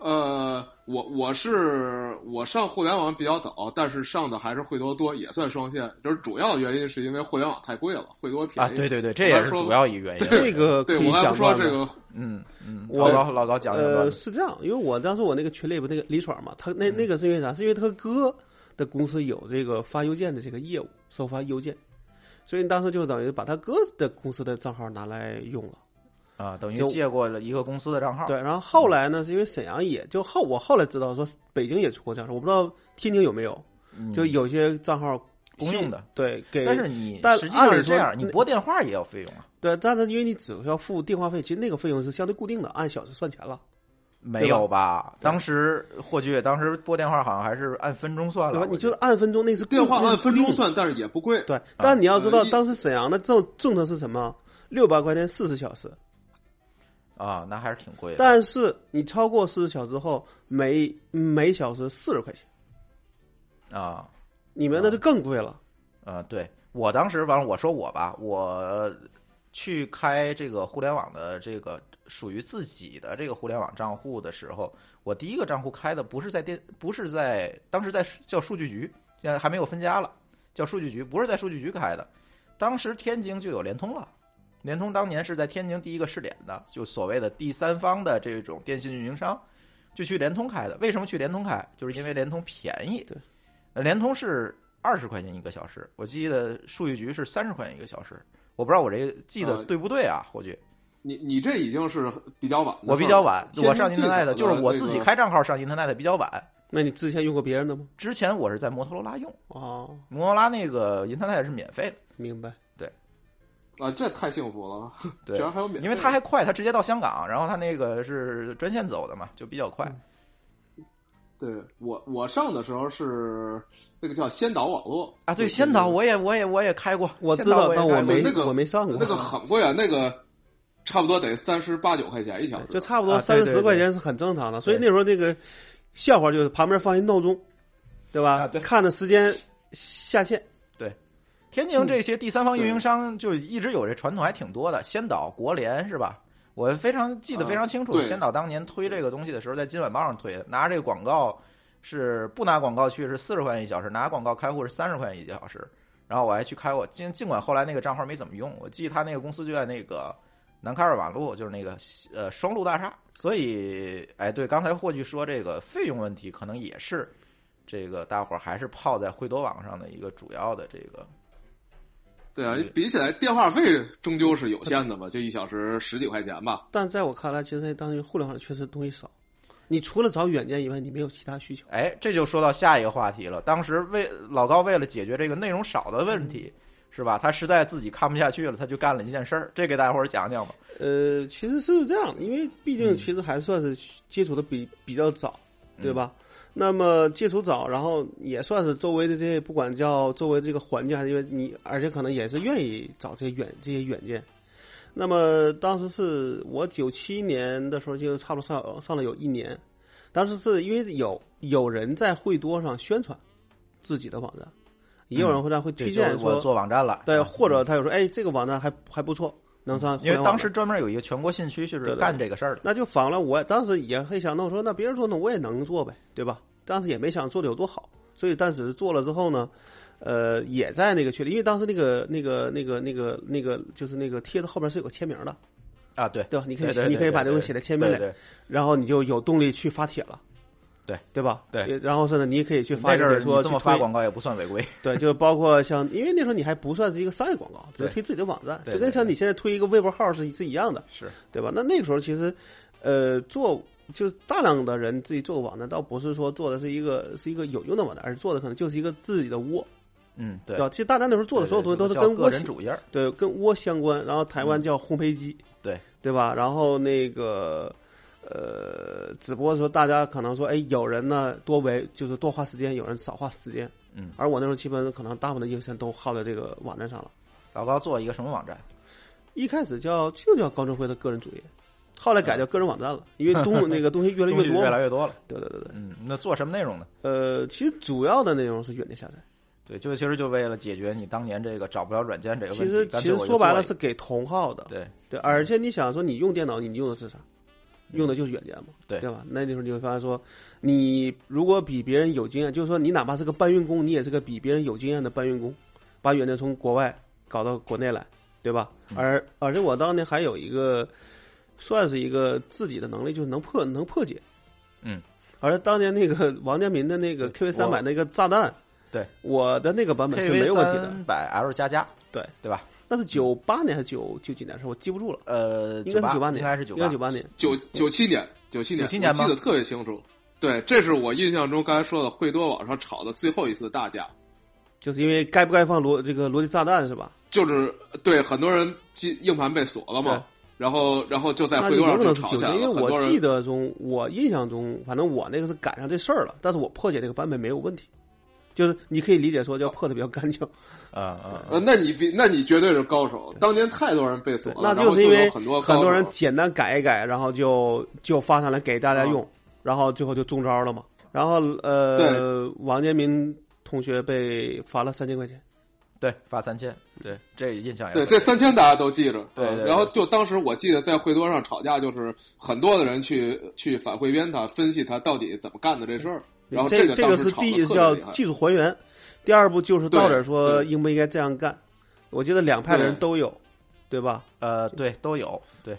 呃，我我是我上互联网比较早，但是上的还是惠多多，也算双线。就是主要原因是因为互联网太贵了，惠多便啊，宜。对对对，这也是主要一个原因。这个对我还不说这个，嗯嗯，我老老老高讲讲呃，是这样，因为我当时我那个群里不那个李爽嘛，他那嗯那个是因为啥？是因为他哥的公司有这个发邮件的这个业务，收发邮件，所以当时就等于把他哥的公司的账号拿来用了。啊，等于借过了一个公司的账号。对，然后后来呢，是因为沈阳也就后我后来知道说北京也出过这样的事，我不知道天津有没有，嗯，就有些账号公用的。对给，但是你但实际上是这样，你拨电话也要费用啊。对，但是因为你只要付电话费，其实那个费用是相对固定的，按小时算钱了。没有吧？当时霍炬当时拨电话好像还是按分钟算了，对吧？你就按分钟，那次电话按分钟算，但是也不贵。对，但你要知道当时沈阳的政政策是什么？六百块钱四十小时，啊，那还是挺贵的。但是你超过四十小时后，每每小时四十块钱，啊，你们那就更贵了。啊，对我当时，反正我说我吧，我去开这个互联网的这个属于自己的这个互联网账户的时候，我第一个账户开的不是在电，不是在当时在叫数据局，现在还没有分家了，叫数据局，不是在数据局开的。当时天津就有联通了，联通当年是在天津第一个试点的，就所谓的第三方的这种电信运营商，就去联通开的。为什么去联通开？就是因为联通便宜。对，呃，联通是二十块钱一个小时，我记得数据局是三十块钱一个小时。我不知道我这个记得呃对不对啊？霍炬，你你这已经是比较晚我比较晚，我上 Internet 就是我自己开账号上 Internet 比较晚。那你之前用过别人的吗？之前我是在摩托罗拉用，哦，摩托罗拉那个 Internet 是免费的，明白。对啊，这太幸福了，对 [laughs] 居然还有免费，因为它还快，它直接到香港，然后它那个是专线走的嘛，就比较快。对我我上的时候是那个叫先导网络啊，对，先导我也我也我也开过，我知道，但我没那个我没上过那个很贵啊，那个差不多得三十八九块钱一小时，就差不多三十块钱是很正常的。所以那时候那个笑话就是旁边放一闹钟，对吧？啊对看着时间下线。对天津这些第三方运营商就一直有这传统，还挺多的。先导、国联是吧？我非常记得非常清楚，先导当年推这个东西的时候，在金晚报上推的，拿这个广告是不拿广告去是四十块钱一小时，拿广告开户是三十块钱一小时。然后我还去开过，尽尽管后来那个账号没怎么用，我记得他那个公司就在那个南开二马路，就是那个呃双路大厦。所以，哎，对，刚才霍炬说这个费用问题，可能也是这个大伙儿还是泡在惠多网上的一个主要的这个对啊，比起来电话费终究是有限的嘛，就一小时十几块钱吧。但在我看来，其实当时互联网确实东西少。你除了找软件以外，你没有其他需求。哎，这就说到下一个话题了。当时为老高为了解决这个内容少的问题，是吧？他实在自己看不下去了，他就干了一件事儿。这给大家伙儿讲讲吧。呃，其实是这样，因为毕竟嗯其实还算是接触的比比较早，对吧？嗯那么接触早，然后也算是周围的这些，不管叫周围这个环境，还是因为你，而且可能也是愿意找这些远这些远见。那么当时是我九七年的时候，就差不多上上了有一年。当时是因为有有人在会多上宣传自己的网站，也有人会让会推荐我做网站了，对，啊或者他有说，哎，这个网站还还不错，能上。因为当时专门有一个全国信区，就是干这个事儿的。那就仿了我当时也会想，那我说那别人做那我也能做呗，对吧？当时也没想做的有多好，所以但只是做了之后呢，呃，也在那个群里，因为当时那个那个那个那个那个就是那个帖子后边是有个签名的，啊，对对吧？你可以你可以把这东西写在签名里，然后你就有动力去发帖了。对对吧？对，然后是呢，你也可以去发一个说这么发广告也不算违规。对，就包括像，因为那时候你还不算是一个商业广告，只是推自己的网站，对就跟像你现在推一个微博号是是一样的，是，对吧？那那个时候其实，呃，做就是大量的人自己做个网站，倒不是说做的是一个是一个有用的网站，而是做的可能就是一个自己的窝，嗯，对？其实大家那时候做的所有东西都是跟窝相人主页。对跟窝相关，然后台湾叫烘焙机，对对吧？然后那个。呃，只不过说大家可能说，哎，有人呢多为就是多花时间，有人少花时间，嗯，而我那时候基本可能大部分的精神都耗在这个网站上了。老高做一个什么网站？一开始叫就叫高振辉的个人主页，后来改叫个人网站了，[laughs] 因为东那个东西越来越多，越来越多了。对对对对。嗯，那做什么内容呢？呃，其实主要的内容是软件下载。对，就其实就为了解决你当年这个找不了软件这个问题。其实其实说白了是给同号的，对对。而且你想说你用电脑，你用的是啥？用的就是软件嘛，对对吧？那那时候你会发现说，你如果比别人有经验，就是说你哪怕是个搬运工，你也是个比别人有经验的搬运工，把软件从国外搞到国内来，对吧？嗯而而且我当年还有一个，算是一个自己的能力，就是能破能破解。嗯，而当年那个 [laughs] 王建民的那个 KV 三百那个炸弹，对，我的那个版本是没有问题的，三百 L 加加，对对吧？那是九八年还是九九几年？的事，我记不住了，呃，应该是九八年，应该是九应该九八年。九九七年，九七年，97年我记得特别清楚。对，这是我印象中刚才说的惠多网上吵的最后一次大架，就是因为该不该放逻这个逻辑炸弹是吧？就是对很多人机硬盘被锁了嘛，然后然后就在那会多上就有可能是就吵起来了，纠结，因为我记得中，我印象中，反正我那个是赶上这事儿了，但是我破解那个版本没有问题，就是你可以理解说叫破的比较干净，啊啊呃，那你比那你绝对是高手，当年太多人被锁了，那然后是因为有很多很多人简单改一改，然后就就发上来给大家用，然后最后就中招了嘛。然后呃对，王建民同学被罚了三千块钱，对，罚三千，对，这印象也对，很这三千大家都记着。对对对然后就当时我记得在会多上吵架，就是很多的人去去反汇编他，分析他到底怎么干的这事儿。然后这个这个是第一叫技术还原，第二步就是到底说应不应该这样干。我觉得两派的人都有，对吧？呃，对，都有，对。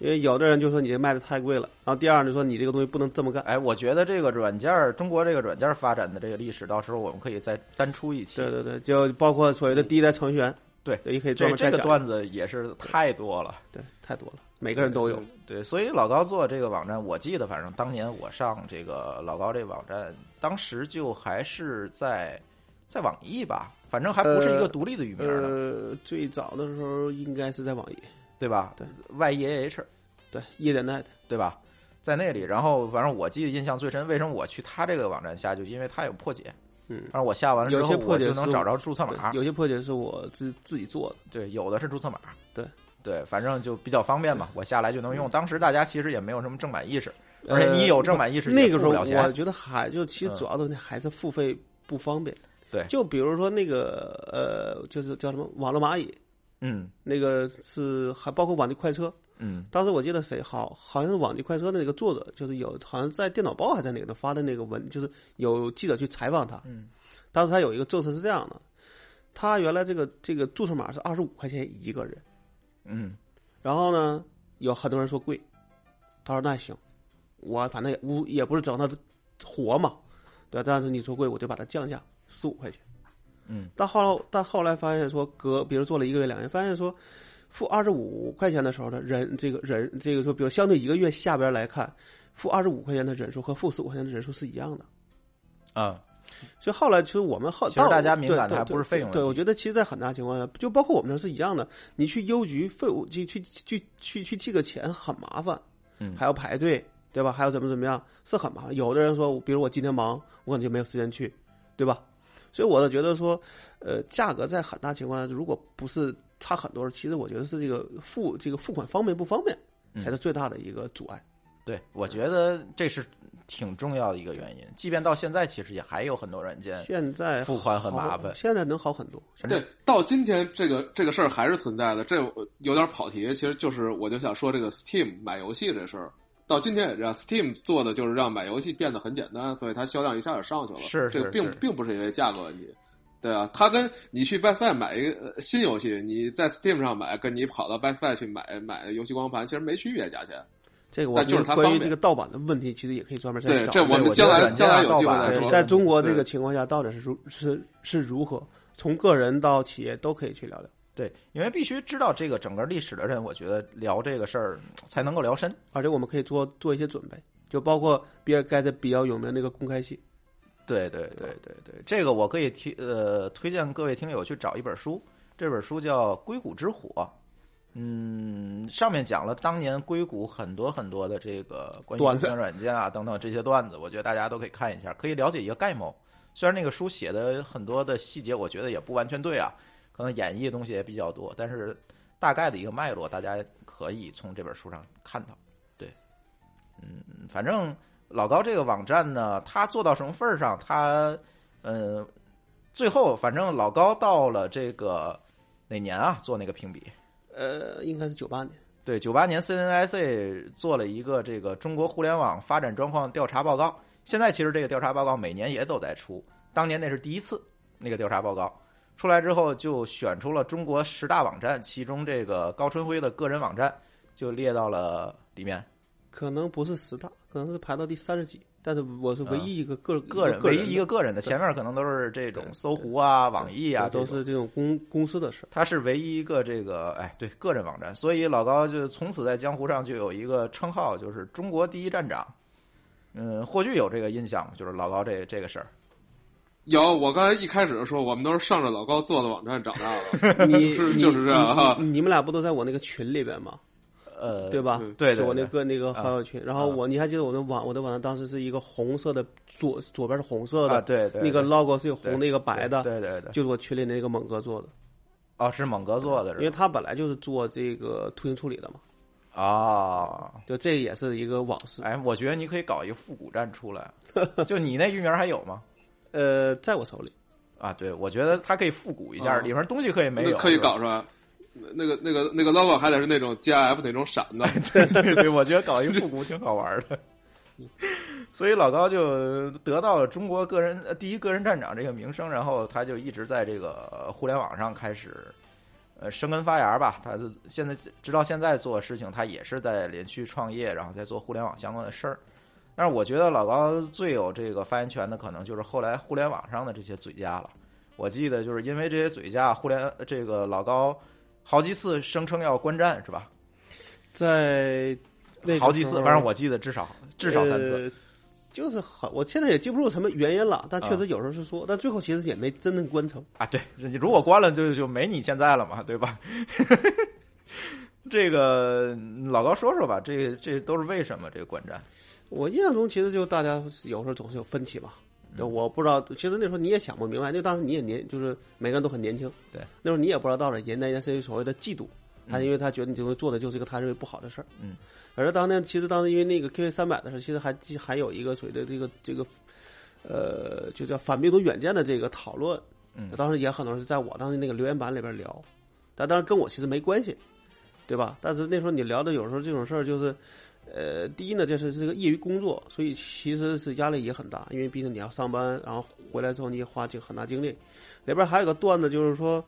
因为有的人就说你这卖的太贵了，然后第二就说你这个东西不能这么干。哎，我觉得这个软件儿，中国这个软件儿发展的这个历史，到时候我们可以再单出一期。对对对，就包括所谓的第一代程序员，对也可以专这这个。段子也是太多了，对，太多了，每个人都有。对，所以老高做这个网站，我记得反正当年我上这个老高这个网站，当时就还是在在网易吧，反正还不是一个独立的域名呢，呃，最早的时候应该是在网易，对吧？对，Y E A H，对，夜点 net。对吧？在那里，然后反正我记得印象最深，为什么我去他这个网站下，就因为他有破解。嗯，然后我下完了之有后，些破解我就能找着注册码。有些破解是我自自己做的。对，有的是注册码。对对，反正就比较方便嘛，我下来就能用。当时大家其实也没有什么正版意识，而且你有正版意识呃那个时候我。觉得还就其实嗯主要的问题还是付费不方便。对就比如说那个呃，就是叫什么网络蚂蚁，嗯那个是还包括网际快车。嗯当时我记得谁好好像是网际快车的那个作者，就是有好像在电脑报还在哪个发的那个文，就是有记者去采访他。嗯当时他有一个政策是这样的，他原来这个这个注册码是二十五块钱一个人，嗯然后呢，有很多人说贵，他说那行，我反正也无也不是整他活嘛，对吧？但是你说贵，我就把它降价十五块钱。嗯，但后来但后来发现说隔，比如做了一个月两个月，发现说付二十五块钱的时候呢，人这个人这个说，比如相对一个月下边来看，付二十五块钱的人数和付十五块钱的人数是一样的。啊，所以后来其实我们后其实大家敏感的还不是费用问对，我觉得其实，在很大情况下，就包括我们这是一样的。你去邮局费务去去去去去寄个钱很麻烦，嗯还要排队，对吧？还要怎么怎么样，是很麻烦。有的人说，比如我今天忙，我可能就没有时间去，对吧？所以我就觉得说，呃，价格在很大情况下，如果不是差很多，其实我觉得是这个付这个付款方便不方便，嗯才是最大的一个阻碍。对，我觉得这是挺重要的一个原因。即便到现在，其实也还有很多软件。现在付款很麻烦现在能好很多。对，到今天这个这个事儿还是存在的。这有点跑题，其实就是我就想说这个 Steam 买游戏这事儿，到今天也这样。Steam 做的就是让买游戏变得很简单，所以它销量一下就上去了。是是这个并并不是因为价格问题。对啊，它跟你去 Best Buy 买一个呃新游戏，你在 Steam 上买，跟你跑到 Best Buy 去买买游戏光盘，其实没区别，价钱。这个我就是关于这个盗版的问题，其实也可以专门再对，找这我我觉将来将来有机会。在中国这个情况下，到底是如是是如何？从个人到企业都可以去聊聊，对，因为必须知道这个整个历史的人，我觉得聊这个事儿才能够聊深。而且我们可以做做一些准备，就包括比尔盖茨比较有名的那个公开信，对对对对对，这个我可以提呃推荐各位听友去找一本书，这本书叫《硅谷之火》，嗯，上面讲了当年硅谷很多很多的这个关于软件啊等等这些段子，我觉得大家都可以看一下，可以了解一个概貌。虽然那个书写的很多的细节，我觉得也不完全对啊，可能演绎的东西也比较多，但是大概的一个脉络，大家可以从这本书上看到。对，嗯，反正老高这个网站呢，他做到什么份儿上，他嗯，最后反正老高到了这个哪年啊，做那个评比。呃，应该是九八年，对，九八年 CNIC 做了一个这个中国互联网发展状况调查报告。现在其实这个调查报告每年也都在出，当年那是第一次那个调查报告出来之后，就选出了中国十大网站，其中这个高春辉的个人网站就列到了里面。可能不是十大，可能是排到第三十几，但是我是唯一一个个、啊个人唯一一个个人的，前面可能都是这种搜狐啊、网易啊，都是这种公公司的事。他是唯一一个这个哎对个人网站，所以老高就从此在江湖上就有一个称号，就是中国第一站长。嗯，霍炬有这个印象吗？就是老高这这个事儿。有，我刚才一开始说，我们都是上着老高做的网站长大的，[laughs] 你就是就是这样哈你们俩不都在我那个群里边吗？呃，对吧？对我那个那个啊好友群，然后我你还记得我的网我的网站当时是一个红色的左左边是红色的，啊，对对，那个 logo 是有红的一个白的，对对对，就是我群里那个猛哥做的，哦，是猛哥做的，因为？他本来就是做这个图形处理的嘛，啊，就这也是一个往事。哎，我觉得你可以搞一个复古站出来，[laughs] 就你那域名还有吗？呃，在我手里，啊，对，我觉得它可以复古一下，啊里面东西可以没有，可以搞出来。那个那个那个 logo 还得是那种 GIF 那种闪的，[laughs] 对对对，我觉得搞一复古挺好玩的。所以老高就得到了中国个人第一个人站长这个名声，然后他就一直在这个互联网上开始呃生根发芽吧。他就现在直到现在做事情，他也是在连续创业，然后在做互联网相关的事儿。但是我觉得老高最有这个发言权的，可能就是后来互联网上的这些嘴家了。我记得就是因为这些嘴家，互联这个老高好几次声称要观战，是吧？在那好几次，反正我记得至少至少三次。呃就是好，我现在也记不住什么原因了，但确啊实有时候是说，但最后其实也没真正关成。啊，对，你如果关了就就没你现在了嘛，对吧？[laughs] 这个老高说说吧，这这都是为什么这个观战？我印象中，其实就大家有时候总是有分歧嘛。就我不知道，其实那时候你也想不明白，就当时你也年，就是每个人都很年轻。对，那时候你也不知道到底人家是所谓的嫉妒，他因为他觉得你这个做的就是一个他认为不好的事儿。嗯，而当年其实当时因为那个 K V 三百的时候，其实还还有一个所谓的这个这个，呃，就叫反病毒远见的这个讨论。嗯当时也很多人是在我当时那个留言板里边聊，但当时跟我其实没关系，对吧？但是那时候你聊的有时候这种事儿就是。呃，第一呢，就是这个业余工作，所以其实是压力也很大，因为毕竟你要上班，然后回来之后你也花这个很大精力。里边还有个段子，就是说，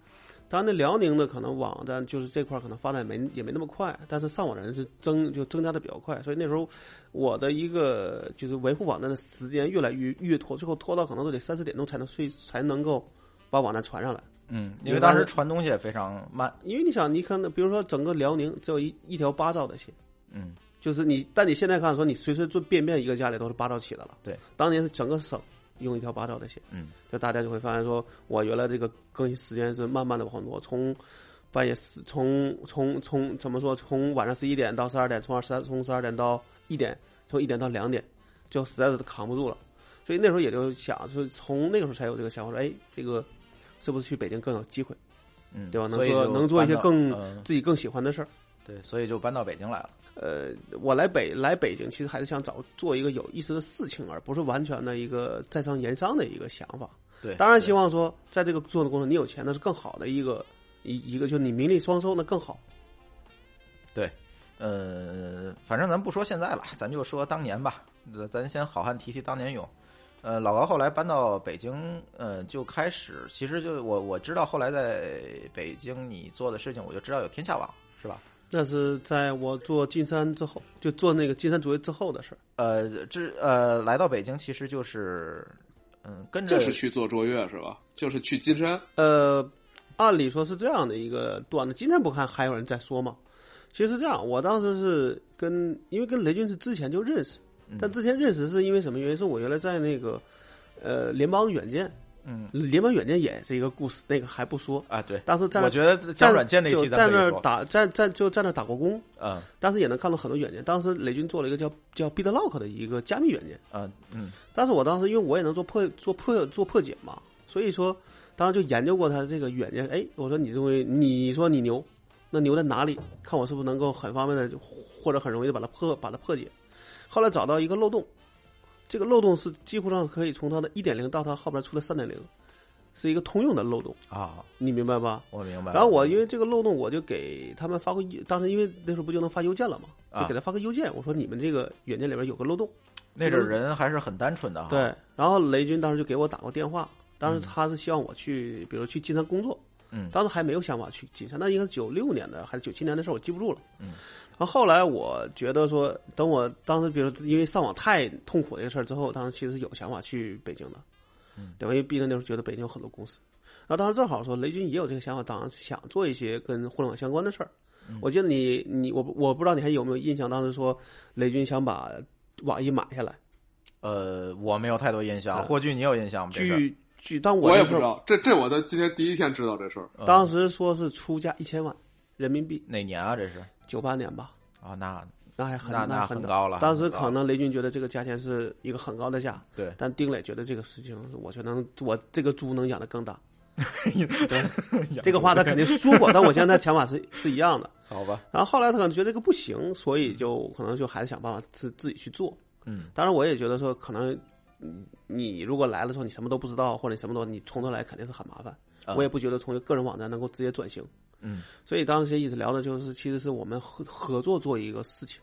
当然那辽宁的可能网站就是这块可能发展没也没那么快，但是上网的人是增就增加的比较快，所以那时候我的一个就是维护网站的时间越来越越拖，最后拖到可能都得三四点钟才能睡才能够把网站传上来。嗯，因为当时传东西也非常慢。因为你想，你看，比如说整个辽宁只有一一条八兆的线。嗯，就是你，但你现在看说，你随随便便一个家里都是八兆起的了。对，当年是整个省用一条八兆的线，嗯，就大家就会发现说，我原来这个更新时间是慢慢的往多，从半夜四，从从从怎么说，从晚上十一点到十二点，从二十从十二点到一点，从一点到两点，就实在是扛不住了。所以那时候也就想，是从那个时候才有这个想法，说，哎，这个是不是去北京更有机会，嗯，对吧？能做能做一些更、嗯自己更喜欢的事儿。对，所以就搬到北京来了。呃，我来北来北京，其实还是想找做一个有意思的事情，而不是完全的一个在商言商的一个想法。对，当然希望说，在这个做的过程，你有钱那是更好的一个一一个，就你名利双收那更好。对呃，反正咱不说现在了，咱就说当年吧。呃咱先好汉提提当年勇。呃，老高后来搬到北京，呃，就开始，其实就我我知道后来在北京你做的事情，我就知道有天下网，是吧？那是在我做金山之后，就做那个金山卓越之后的事儿。呃，这呃，来到北京其实就是，嗯，跟着就是去做卓越是吧？就是去金山，呃，按理说是这样的一个段子，今天不看还有人在说吗？其实是这样，我当时是跟因为跟雷军是之前就认识，嗯但之前认识是因为什么原因？是我原来在那个呃联邦远见，嗯联邦软件也是一个故事，那个还不说。啊，对，当时在我觉得加软件那期就在那打在在就在那打过工，嗯当时也能看到很多软件。当时雷军做了一个叫叫 BitLock 的一个加密软件，嗯嗯但是我当时因为我也能做破做破做破解嘛，所以说当时就研究过他这个软件。哎，我说你这西你说你牛，那牛在哪里？看我是不是能够很方便的或者很容易的把它破把它破解。后来找到一个漏洞，这个漏洞是几乎上可以从它的一点零到它后边出来三点零，是一个通用的漏洞，啊，你明白吧？我明白。然后我因为这个漏洞，我就给他们发过，当时因为那时候不就能发邮件了嘛，啊就给他发个邮件，我说你们这个软件里边有个漏洞。那阵儿人还是很单纯的哈。对，然后雷军当时就给我打过电话，当时嗯他是希望我去，比如去金山工作，嗯当时还没有想法去金山，那应该是九六年的还是九七年的事儿，我记不住了。嗯，然后后来我觉得说，等我当时比如因为上网太痛苦这个事儿之后，当时其实有想法去北京的，嗯，对吧？因为毕竟那时候觉得北京有很多公司，然后当时正好说雷军也有这个想法，当时想做一些跟互联网相关的事儿。嗯我记得你你我我不知道你还有没有印象，当时说雷军想把网易买下来。呃，我没有太多印象。啊霍炬，你有印象吗？据据当我我也不知道，这这我的今天第一天知道这事儿。嗯当时说是出价一千万人民币，哪年啊？这是九八年吧。啊，那那还很那那很很高了当时可能雷军觉得这个价钱是一个很高的价，对，但丁磊觉得这个事情，我觉得能我这个猪能养得更大。[laughs] 对，这个话他肯定说过，但我现在想法是是一样的。好吧，然后后来他可能觉得这个不行，所以就可能就还是想办法自自己去做。嗯当然，我也觉得说，可能嗯你如果来了时候你什么都不知道，或者你什么都你从头来肯定是很麻烦。啊我也不觉得从一个个人网站能够直接转型。嗯。所以当时一直聊的就是，其实是我们合合作做一个事情，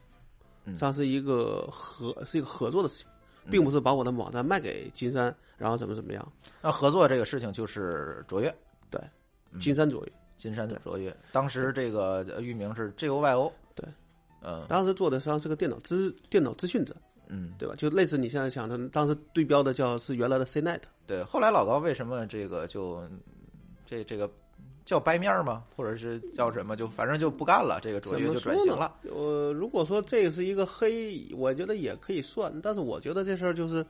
嗯。这样是一个合是一个合作的事情，并不是把我的网站卖给金山，然后怎么怎么样。那合作这个事情就是卓越，对，嗯。金山卓越。金山卓越，当时这个呃域名是 G O Y O，对，嗯。当时做的实际上是个电脑资电脑资讯者，嗯，对吧？就类似你现在想的，当时对标的叫是原来的 CNET，对。后来老高为什么这个就这这个叫掰面儿吗？或者是叫什么？就反正就不干了，这个卓越就转型了。呃，如果说这是一个黑，我觉得也可以算，但是我觉得这事儿就是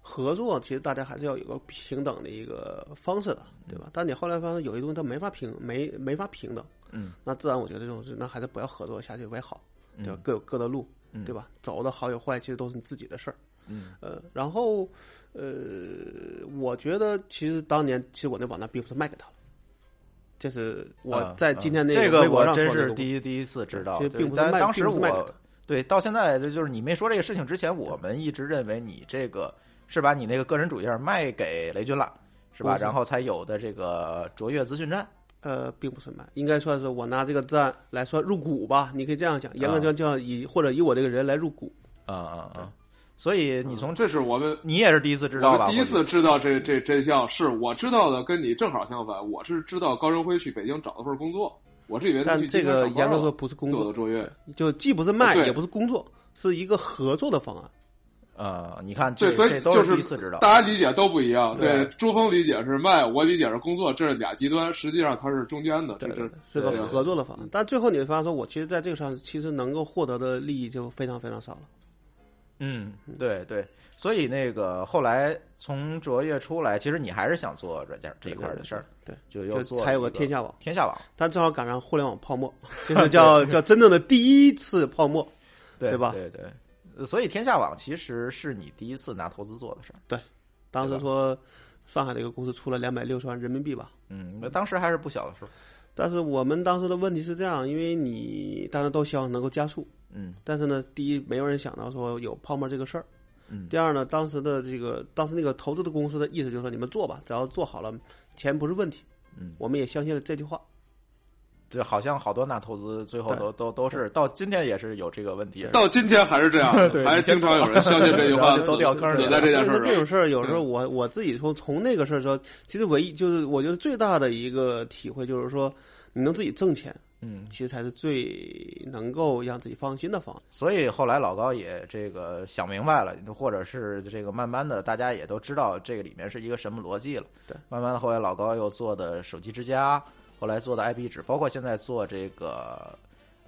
合作，其实大家还是要有个平等的一个方式的，对吧？但你后来发现有些东西它没法平，没没法平等，嗯，那自然我觉得这种事，那还是不要合作下去为好，对吧？嗯各有各的路，嗯对吧？走的好与坏，其实都是你自己的事儿。嗯呃，然后呃，我觉得其实当年其实我那网站并不是卖给他了，这是我啊在今天那这微博我真是第一第一次知道，其实并不是卖当时我并不是卖给他对到现在就是你没说这个事情之前，我们一直认为你这个是把你那个个人主页卖给雷军了，是吧？是然后才有的这个卓越资讯站。呃，并不是卖，应该算是我拿这个站来算入股吧，你可以这样讲，严格讲叫以或者以我这个人来入股。啊啊啊！所以你从这是我们你也是第一次知道吧？第一次知道这这真相，是我知道的，跟你正好相反。我是知道高仁辉去北京找了份工作，我是以为他去但这个严格说不是工作的，卓越。就既不是卖，也不是工作，是一个合作的方案。呃，你看这对，所以就是第一次知道。大家理解都不一样。对对，朱峰理解是卖，我理解是工作，这是俩极端，实际上它是中间的，这这对对，是个合作的方案。但最后你会发现，说我其实在这个上，其实能够获得的利益就非常非常少了。嗯，对对，所以那个后来从卓越出来，其实你还是想做软件这一块的事儿，对，就又做才有个天下网，天下网，但正好赶上互联网泡沫，[laughs] 就是叫叫真正的第一次泡沫。对对吧？对对，呃所以天下网其实是你第一次拿投资做的事儿。当对当时说上海的一个公司出了两百六十万人民币吧，嗯，那当时还是不小的时候。但是我们当时的问题是这样，因为你当然都希望能够加速，嗯但是呢，第一没有人想到说有泡沫这个事儿。嗯第二呢，当时的这个当时那个投资的公司的意思就是说，你们做吧，只要做好了，钱不是问题。嗯，我们也相信了这句话。对，好像好多那投资最后都都都是到今天也是有这个问题。到今天还是这样的，还经常有人相信这句话，都掉坑里了死在这件事所以说这。种事儿，有时候我我自己从从那个事儿说，其实唯一就是我觉得最大的一个体会就是说，你能自己挣钱，嗯，其实才是最能够让自己放心的方案。所以后来老高也这个想明白了，或者是这个慢慢的大家也都知道这个里面是一个什么逻辑了。对，慢慢的后来老高又做的手机之家，后来做的 IP 纸，包括现在做这个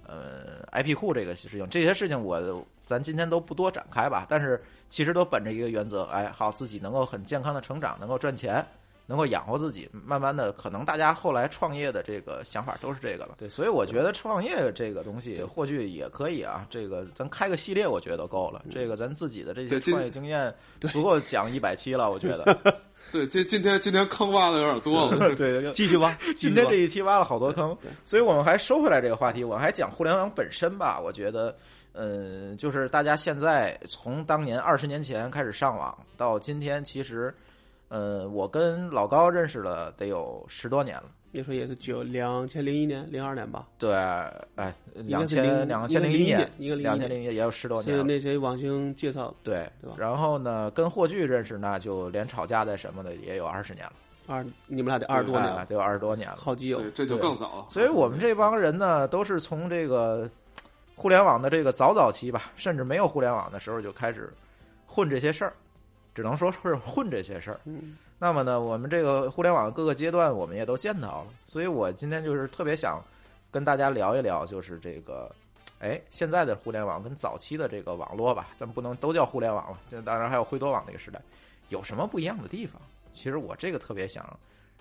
呃 IP 库这个事情，这些事情我咱今天都不多展开吧。但是其实都本着一个原则，哎，好自己能够很健康的成长，能够赚钱。能够养活自己，慢慢的，可能大家后来创业的这个想法都是这个了。对，所以我觉得创业这个东西或许也可以啊。这个咱开个系列，我觉得够了。这个咱自己的这些创业经验足够讲一百期了，我觉得。[laughs] 对，今今天今天坑挖的有点多了。对，[laughs] 继续挖，[laughs] 今天这一期挖了好多坑，所以我们还收回来这个话题，我们还讲互联网本身吧。我觉得，嗯，就是大家现在从当年二十年前开始上网到今天，其实，呃，我跟老高认识了得有十多年了。那时候也是九两千零一年、零二年吧，对，哎，两千零两千零一应该是零一个两千零一年也有十多年是。那谁网星介绍的。对对吧然后呢，跟霍炬认识，那就连吵架的什么的也有二十年了，二，你们俩得二十多年了，哎得有二十多年了。好基友，。这就更早了。所以我们这帮人呢，都是从这个互联网的这个早早期吧，甚至没有互联网的时候就开始混这些事儿，只能说是混这些事儿。嗯，那么呢，我们这个互联网各个阶段，我们也都见到了，所以我今天就是特别想跟大家聊一聊，就是这个，哎，现在的互联网跟早期的这个网络吧，咱们不能都叫互联网了，现在当然还有灰多网那个时代，有什么不一样的地方？其实我这个特别想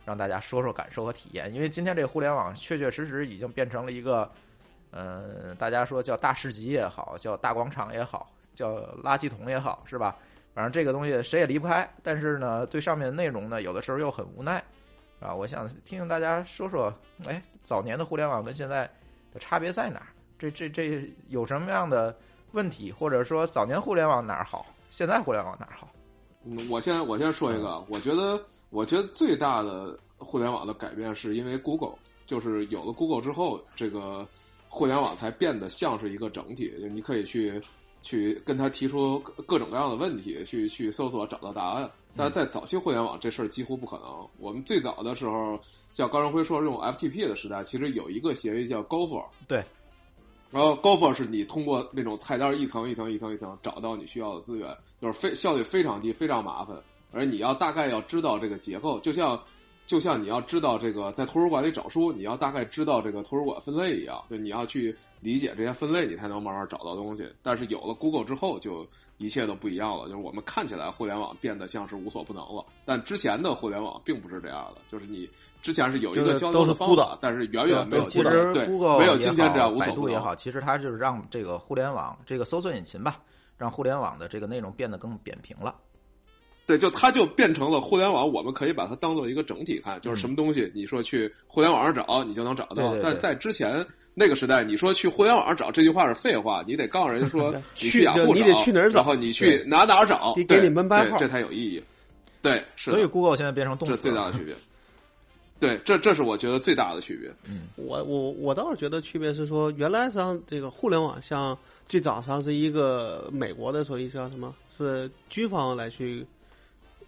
让大家说说感受和体验，因为今天这个互联网确确实实已经变成了一个。呃，大家说叫大市集也好，叫大广场也好，叫垃圾桶也好，是吧？反正这个东西谁也离不开。但是呢，对上面的内容呢，有的时候又很无奈，啊，我想听听大家说说，哎，早年的互联网跟现在的差别在哪儿？这这这有什么样的问题？或者说早年互联网哪儿好，现在互联网哪儿好？嗯，我先我先说一个，我觉得我觉得最大的互联网的改变是因为 Google，就是有了 Google 之后，这个互联网才变得像是一个整体，就你可以去去跟他提出各各种各样的问题，去去搜索找到答案。但是在早期互联网这事儿几乎不可能。我们最早的时候，像高仁辉说用 FTP 的时代，其实有一个协议叫 Gopher，对。然后 Gopher 是你通过那种菜单一层一层一层一层找到你需要的资源，就是非效率非常低，非常麻烦。而你要大概要知道这个结构，就像就像你要知道这个在图书馆里找书，你要大概知道这个图书馆分类一样，就你要去理解这些分类，你才能慢慢找到东西。但是有了 Google 之后，就一切都不一样了。就是我们看起来互联网变得像是无所不能了，但之前的互联网并不是这样的。就是你之前是有一个交流的方法，但是远远没有其实对 Google 没有今天这样无百所不能。度也好，其实它就是让这个互联网这个搜索引擎吧，让互联网的这个内容变得更扁平了。对，就它就变成了互联网，我们可以把它当做一个整体看，就是什么东西，你说去互联网上找，你就能找到。对对对但在之前那个时代，你说去互联网上找这句话是废话，你得告诉人家说 [laughs] 你去雅虎找，你得去哪儿找然后你去哪哪儿找，给你门牌号这才有意义。对，是所以 Google 现在变成动词了。最大的区别。对，这这是我觉得最大的区别。嗯我我我倒是觉得区别是说，原来实际上这个互联网像最早上是一个美国的所以叫什么，是军方来去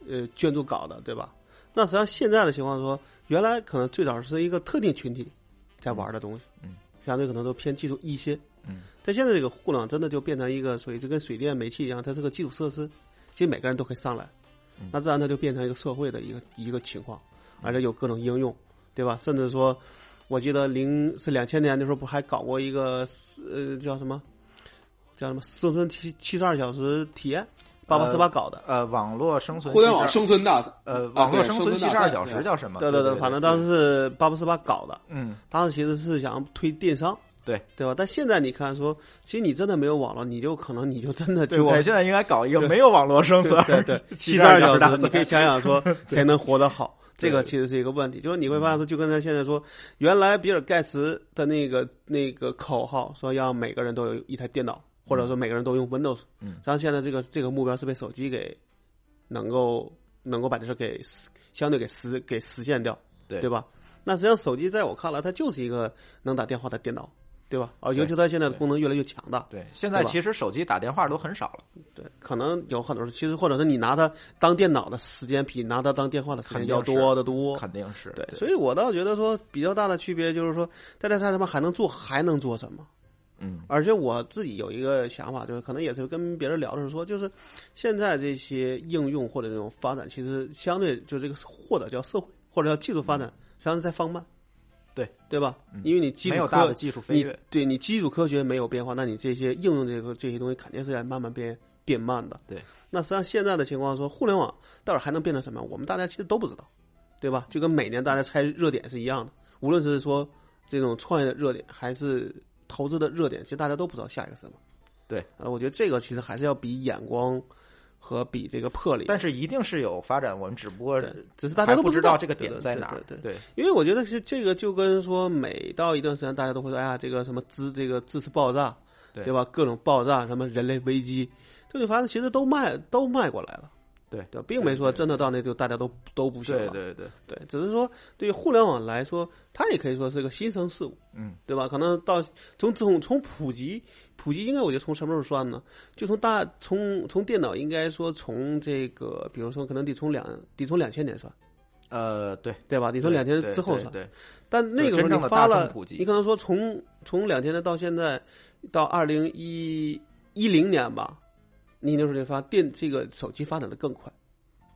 呃捐助搞的，对吧？那实际上现在的情况说，原来可能最早是一个特定群体在玩的东西，嗯，相对可能都偏技术一些，嗯，但现在这个互联网真的就变成一个所以就跟水电煤气一样，它是个基础设施，其实每个人都可以上来，嗯。那自然它就变成一个社会的一个一个情况，而且有各种应用，对吧？甚至说，我记得零是两千年的时候，不还搞过一个呃叫什么？叫什么？生存七七十二小时体验，八八四八搞的。呃，网络生存互联网生存的，呃，啊网络生存七十二小时叫什么？对对，对对，反正当时是八八四八搞的，嗯，当时其实是想推电商，对对吧？但现在你看说，其实你真的没有网络，你就可能你就真的对，就我现在应该搞一个没有网络生存，对对，七七十二小小时，你可以想，想想说 [laughs] 谁能活得好，这个其实是一个问题。就是你会发现说，就跟他现在说，原来比尔盖茨的那个那个口号说要每个人都有一台电脑，或者说每个人都用 Windows，嗯然后现在这个这个目标是被手机给能够能够把这事给相对给实给实现掉，对对吧？那实际上手机在我看来，它就是一个能打电话的电脑，对吧？啊，尤其它现在的功能越来越强大，对，现在其实手机打电话都很少了，对，可能有很多人，其实或者是你拿它当电脑的时间比拿它当电话的时间要多得多。肯定是对，所以我倒觉得说比较大的区别就是说，在这上面还能做还能做什么？嗯而且我自己有一个想法，就是可能也是跟别人聊的是说，就是现在这些应用或者这种发展，其实相对就这个或者叫社会或者叫技术发展，实际上是在放慢。对对吧？因为你基础科没有大的技术飞你跃，对你基础科学没有变化，那你这些应用这个这些东西肯定是在慢慢变变慢的。对，那实际上现在的情况说，互联网到底还能变成什么样？我们大家其实都不知道，对吧？就跟每年大家猜热点是一样的，无论是说这种创业的热点，还是投资的热点，其实大家都不知道下一个什么。对，呃，我觉得这个其实还是要比眼光和比这个魄力，但是一定是有发展，我们只不过只是大家都不知道这个点在哪儿。对对因为我觉得是这个就跟说每到一段时间，大家都会说，哎呀，这个什么资这个知识爆炸，对吧？各种爆炸，什么人类危机，就你发现其实都卖都卖过来了，对。对，并没说真的到那就大家都都不行了，对对对，对，只是说对于互联网来说，它也可以说是个新生事物，嗯，对吧？可能到从从从普及普及，应该我觉得从什么时候算呢？就从大从从电脑应该说从这个，比如说可能得从两得从两千年算，呃，对，对吧？得从两千对之后算。对对，但那个时候你发了你可能说从从两千年到现在到二零一一零年吧，你那时候你发电这个手机发展的更快，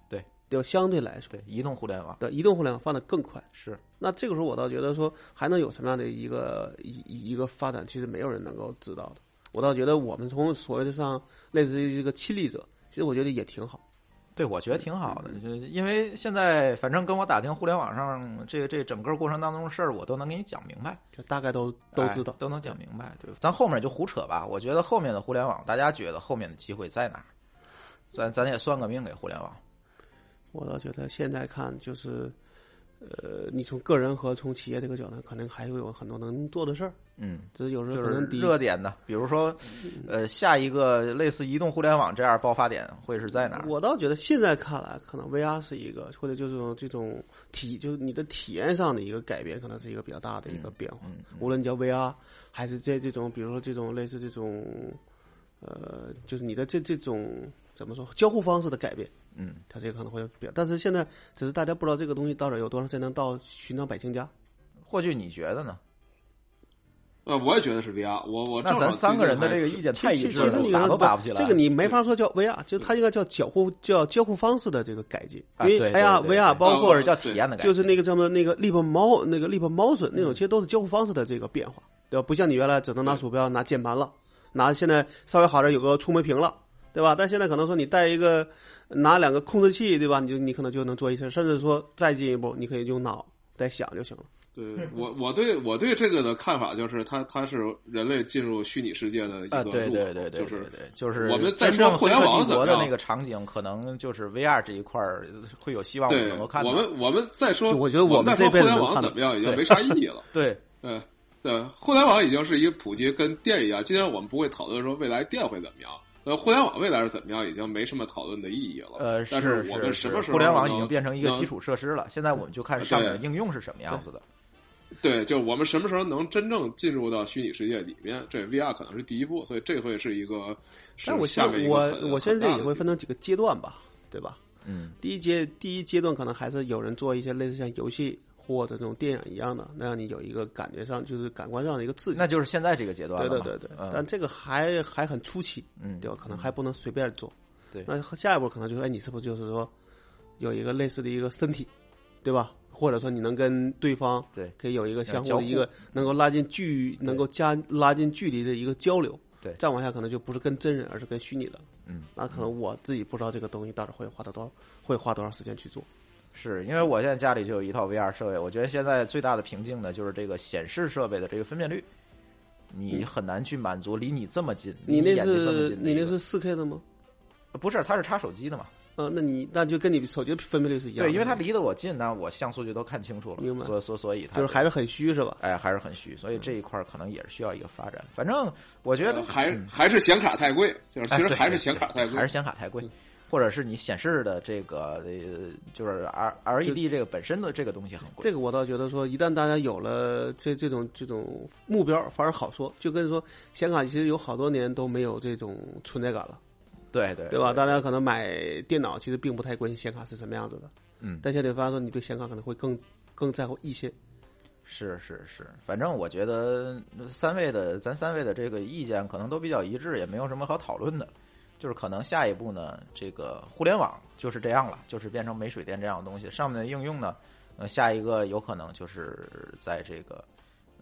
对，就相对来说，对，移动互联网对移动互联网发展更快。是那这个时候我倒觉得说还能有什么样的一个一一一个发展，其实没有人能够知道的。我倒觉得我们从所谓的上类似于这个亲历者，其实我觉得也挺好。对，我觉得挺好的，就因为现在反正跟我打听互联网上这个这整个过程当中的事儿，我都能给你讲明白，就大概都都知道哎。都能讲明白。对，咱后面就胡扯吧。我觉得后面的互联网，大家觉得后面的机会在哪儿？咱咱也算个命给互联网。我倒觉得现在看就是，呃，你从个人和从企业这个角度，可能还会有很多能做的事儿。嗯，只是有时就是候可能热点的，比如说，呃，下一个类似移动互联网这样爆发点会是在哪儿？我倒觉得现在看来，可能 VR 是一个，或者就是这种体，就是你的体验上的一个改变，可能是一个比较大的一个变化。嗯嗯无论你叫 VR，还是在这种，比如说这种类似这种，呃，就是你的这这种怎么说交互方式的改变，嗯，它这个可能会比较。但是现在只是大家不知道这个东西到底有多长时间能到寻常百姓家。霍炬，你觉得呢？呃，我也觉得是 VR，我我那咱三个人的这个意见太一其致了，其实你打都打不起来。这个你没法说叫 VR，就它应该叫交互叫交互方式的这个改进。因为啊对对 AR 对 VR 包括叫体验的改进，就是那个什么那个 Leap 猫那个 Leap Motion 那种，其实都是交互方式的这个变化，对吧？不像你原来只能拿鼠标、拿键盘了，拿现在稍微好点有个触摸屏了，对吧？但现在可能说你带一个拿两个控制器，对吧？你就你可能就能做一些，甚至说再进一步，你可以用脑在想就行了。对我我对我对这个的看法就是它它是人类进入虚拟世界的一啊，个对入口，对对对就是对对，就是我们在说互联网怎么样的那个场景，可能就是 VR 这一块儿会有希望我们对能够看到。我们我们再说，我觉得我我们再说互联网怎么样已经没啥意义了。[laughs] 对对对，互联网已经是一个普及，跟电一样。今天我们不会讨论说未来电会怎么样，呃，互联网未来是怎么样，已经没什么讨论的意义了。呃，但是我们什么时候互联网已经变成一个基础设施了，现在我们就看上面的应用是什么样子的。对，就我们什么时候能真正进入到虚拟世界里面？这 VR 可能是第一步，所以这会是一个。但我下面一个我很我现在也会分成几个阶段吧，对吧？嗯，第一阶第一阶段可能还是有人做一些类似像游戏或者这种电影一样的，那让你有一个感觉上就是感官上的一个刺激。那就是现在这个阶段了对对对对，嗯但这个还还很初期，嗯，对吧？可能还不能随便做。对那下一步可能就是，哎，你是不是就是说有一个类似的一个身体，对吧？或者说你能跟对方对可以有一个相互的一个能够拉近距能够加拉近距离的一个交流。对再往下可能就不是跟真人，而是跟虚拟的。嗯，那可能我自己不知道这个东西到底会花多少，会花多少时间去做。是因为我现在家里就有一套 VR 设备，我觉得现在最大的瓶颈呢，就是这个显示设备的这个分辨率，你很难去满足离你这么近，你那是你那是四 K 的吗？不是？它是插手机的嘛？呃，那你那就跟你手机的分辨率是一样的。对，因为它离得我近，那我像素就都看清楚了，明白所所以所以它就是还是很虚是吧？哎还是很虚，所以这一块儿可能也是需要一个发展。反正我觉得呃还还是显卡太贵，就是其实还是显卡太贵，还是显卡太贵，或者是你显示的这个呃，就是 R L E D 这个本身的这个东西很贵。这个我倒觉得说，一旦大家有了这这种这种目标，反而好说。就跟说显卡其实有好多年都没有这种存在感了，对对对吧？大家可能买电脑其实并不太关心显卡是什么样子的，嗯，但现在发现说你对显卡可能会更更在乎一些。是是是，反正我觉得三位的咱三位的这个意见可能都比较一致，也没有什么好讨论的。就是可能下一步呢，这个互联网就是这样了，就是变成没水电这样的东西。上面的应用呢，呃，下一个有可能就是在这个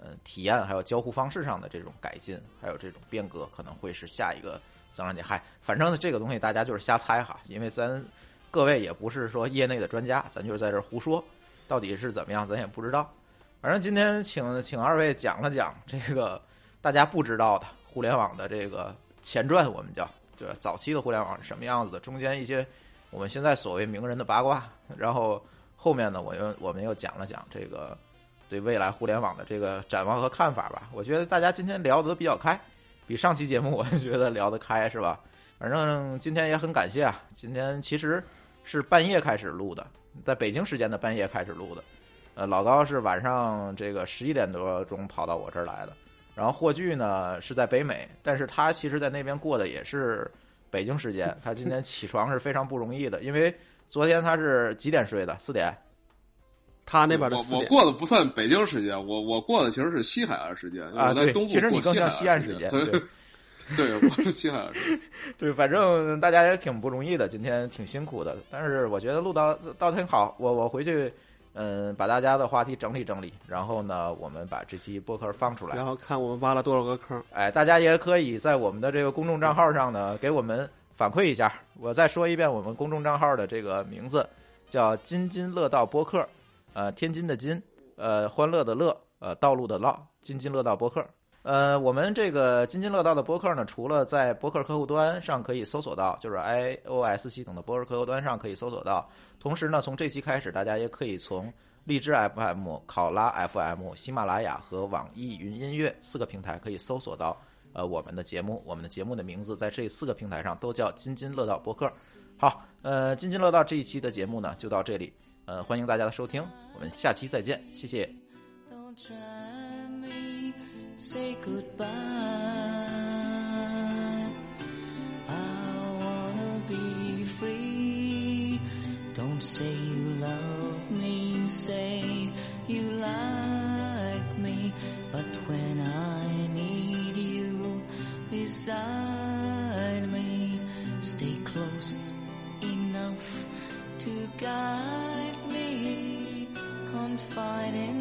呃体验还有交互方式上的这种改进，还有这种变革，可能会是下一个增长点。嗨，反正这个东西大家就是瞎猜哈，因为咱各位也不是说业内的专家，咱就是在这儿胡说，到底是怎么样，咱也不知道。反正今天请请二位讲了讲这个大家不知道的互联网的这个前传，我们叫对吧？早期的互联网是什么样子的？中间一些我们现在所谓名人的八卦，然后后面呢，我又我们又讲了讲这个对未来互联网的这个展望和看法吧。我觉得大家今天聊的都比较开，比上期节目 [laughs] 我觉得聊得开是吧？反正今天也很感谢啊，今天其实是半夜开始录的，在北京时间的半夜开始录的。呃，老高是晚上这个十一点多钟跑到我这儿来的，然后霍炬呢是在北美，但是他其实在那边过的也是北京时间。他今天起床是非常不容易的，因为昨天他是几点睡的？四点。他那边的我我过的不算北京时间，我我过的其实是西海岸时间，啊对我在东部其实你过更像西岸时时间对对，我是西海岸时间。[laughs] 对，反正大家也挺不容易的，今天挺辛苦的，但是我觉得录到倒挺好。我我回去，嗯，把大家的话题整理整理，然后呢，我们把这期播客放出来然。后看我们挖了多少个坑。哎，大家也可以在我们的这个公众账号上呢，给我们反馈一下。我再说一遍，我们公众账号的这个名字叫“津津乐道播客”，呃，天津的津，呃，欢乐的乐，呃，道路的道，津津乐道播客。呃，我们这个津津乐道的播客呢，除了在播客客户端上可以搜索到，就是 iOS 系统的播客客户端上可以搜索到，同时呢，从这期开始，大家也可以从荔枝 FM、考拉 FM、喜马拉雅和网易云音乐四个平台可以搜索到呃我们的节目。我们的节目的名字在这四个平台上都叫津津乐道播客。好，呃，津津乐道这一期的节目呢就到这里，呃，欢迎大家的收听，我们下期再见，谢谢。Say goodbye. I wanna be free. Don't say you love me, say you like me. But when I need you beside me, stay close enough to guide me, confide in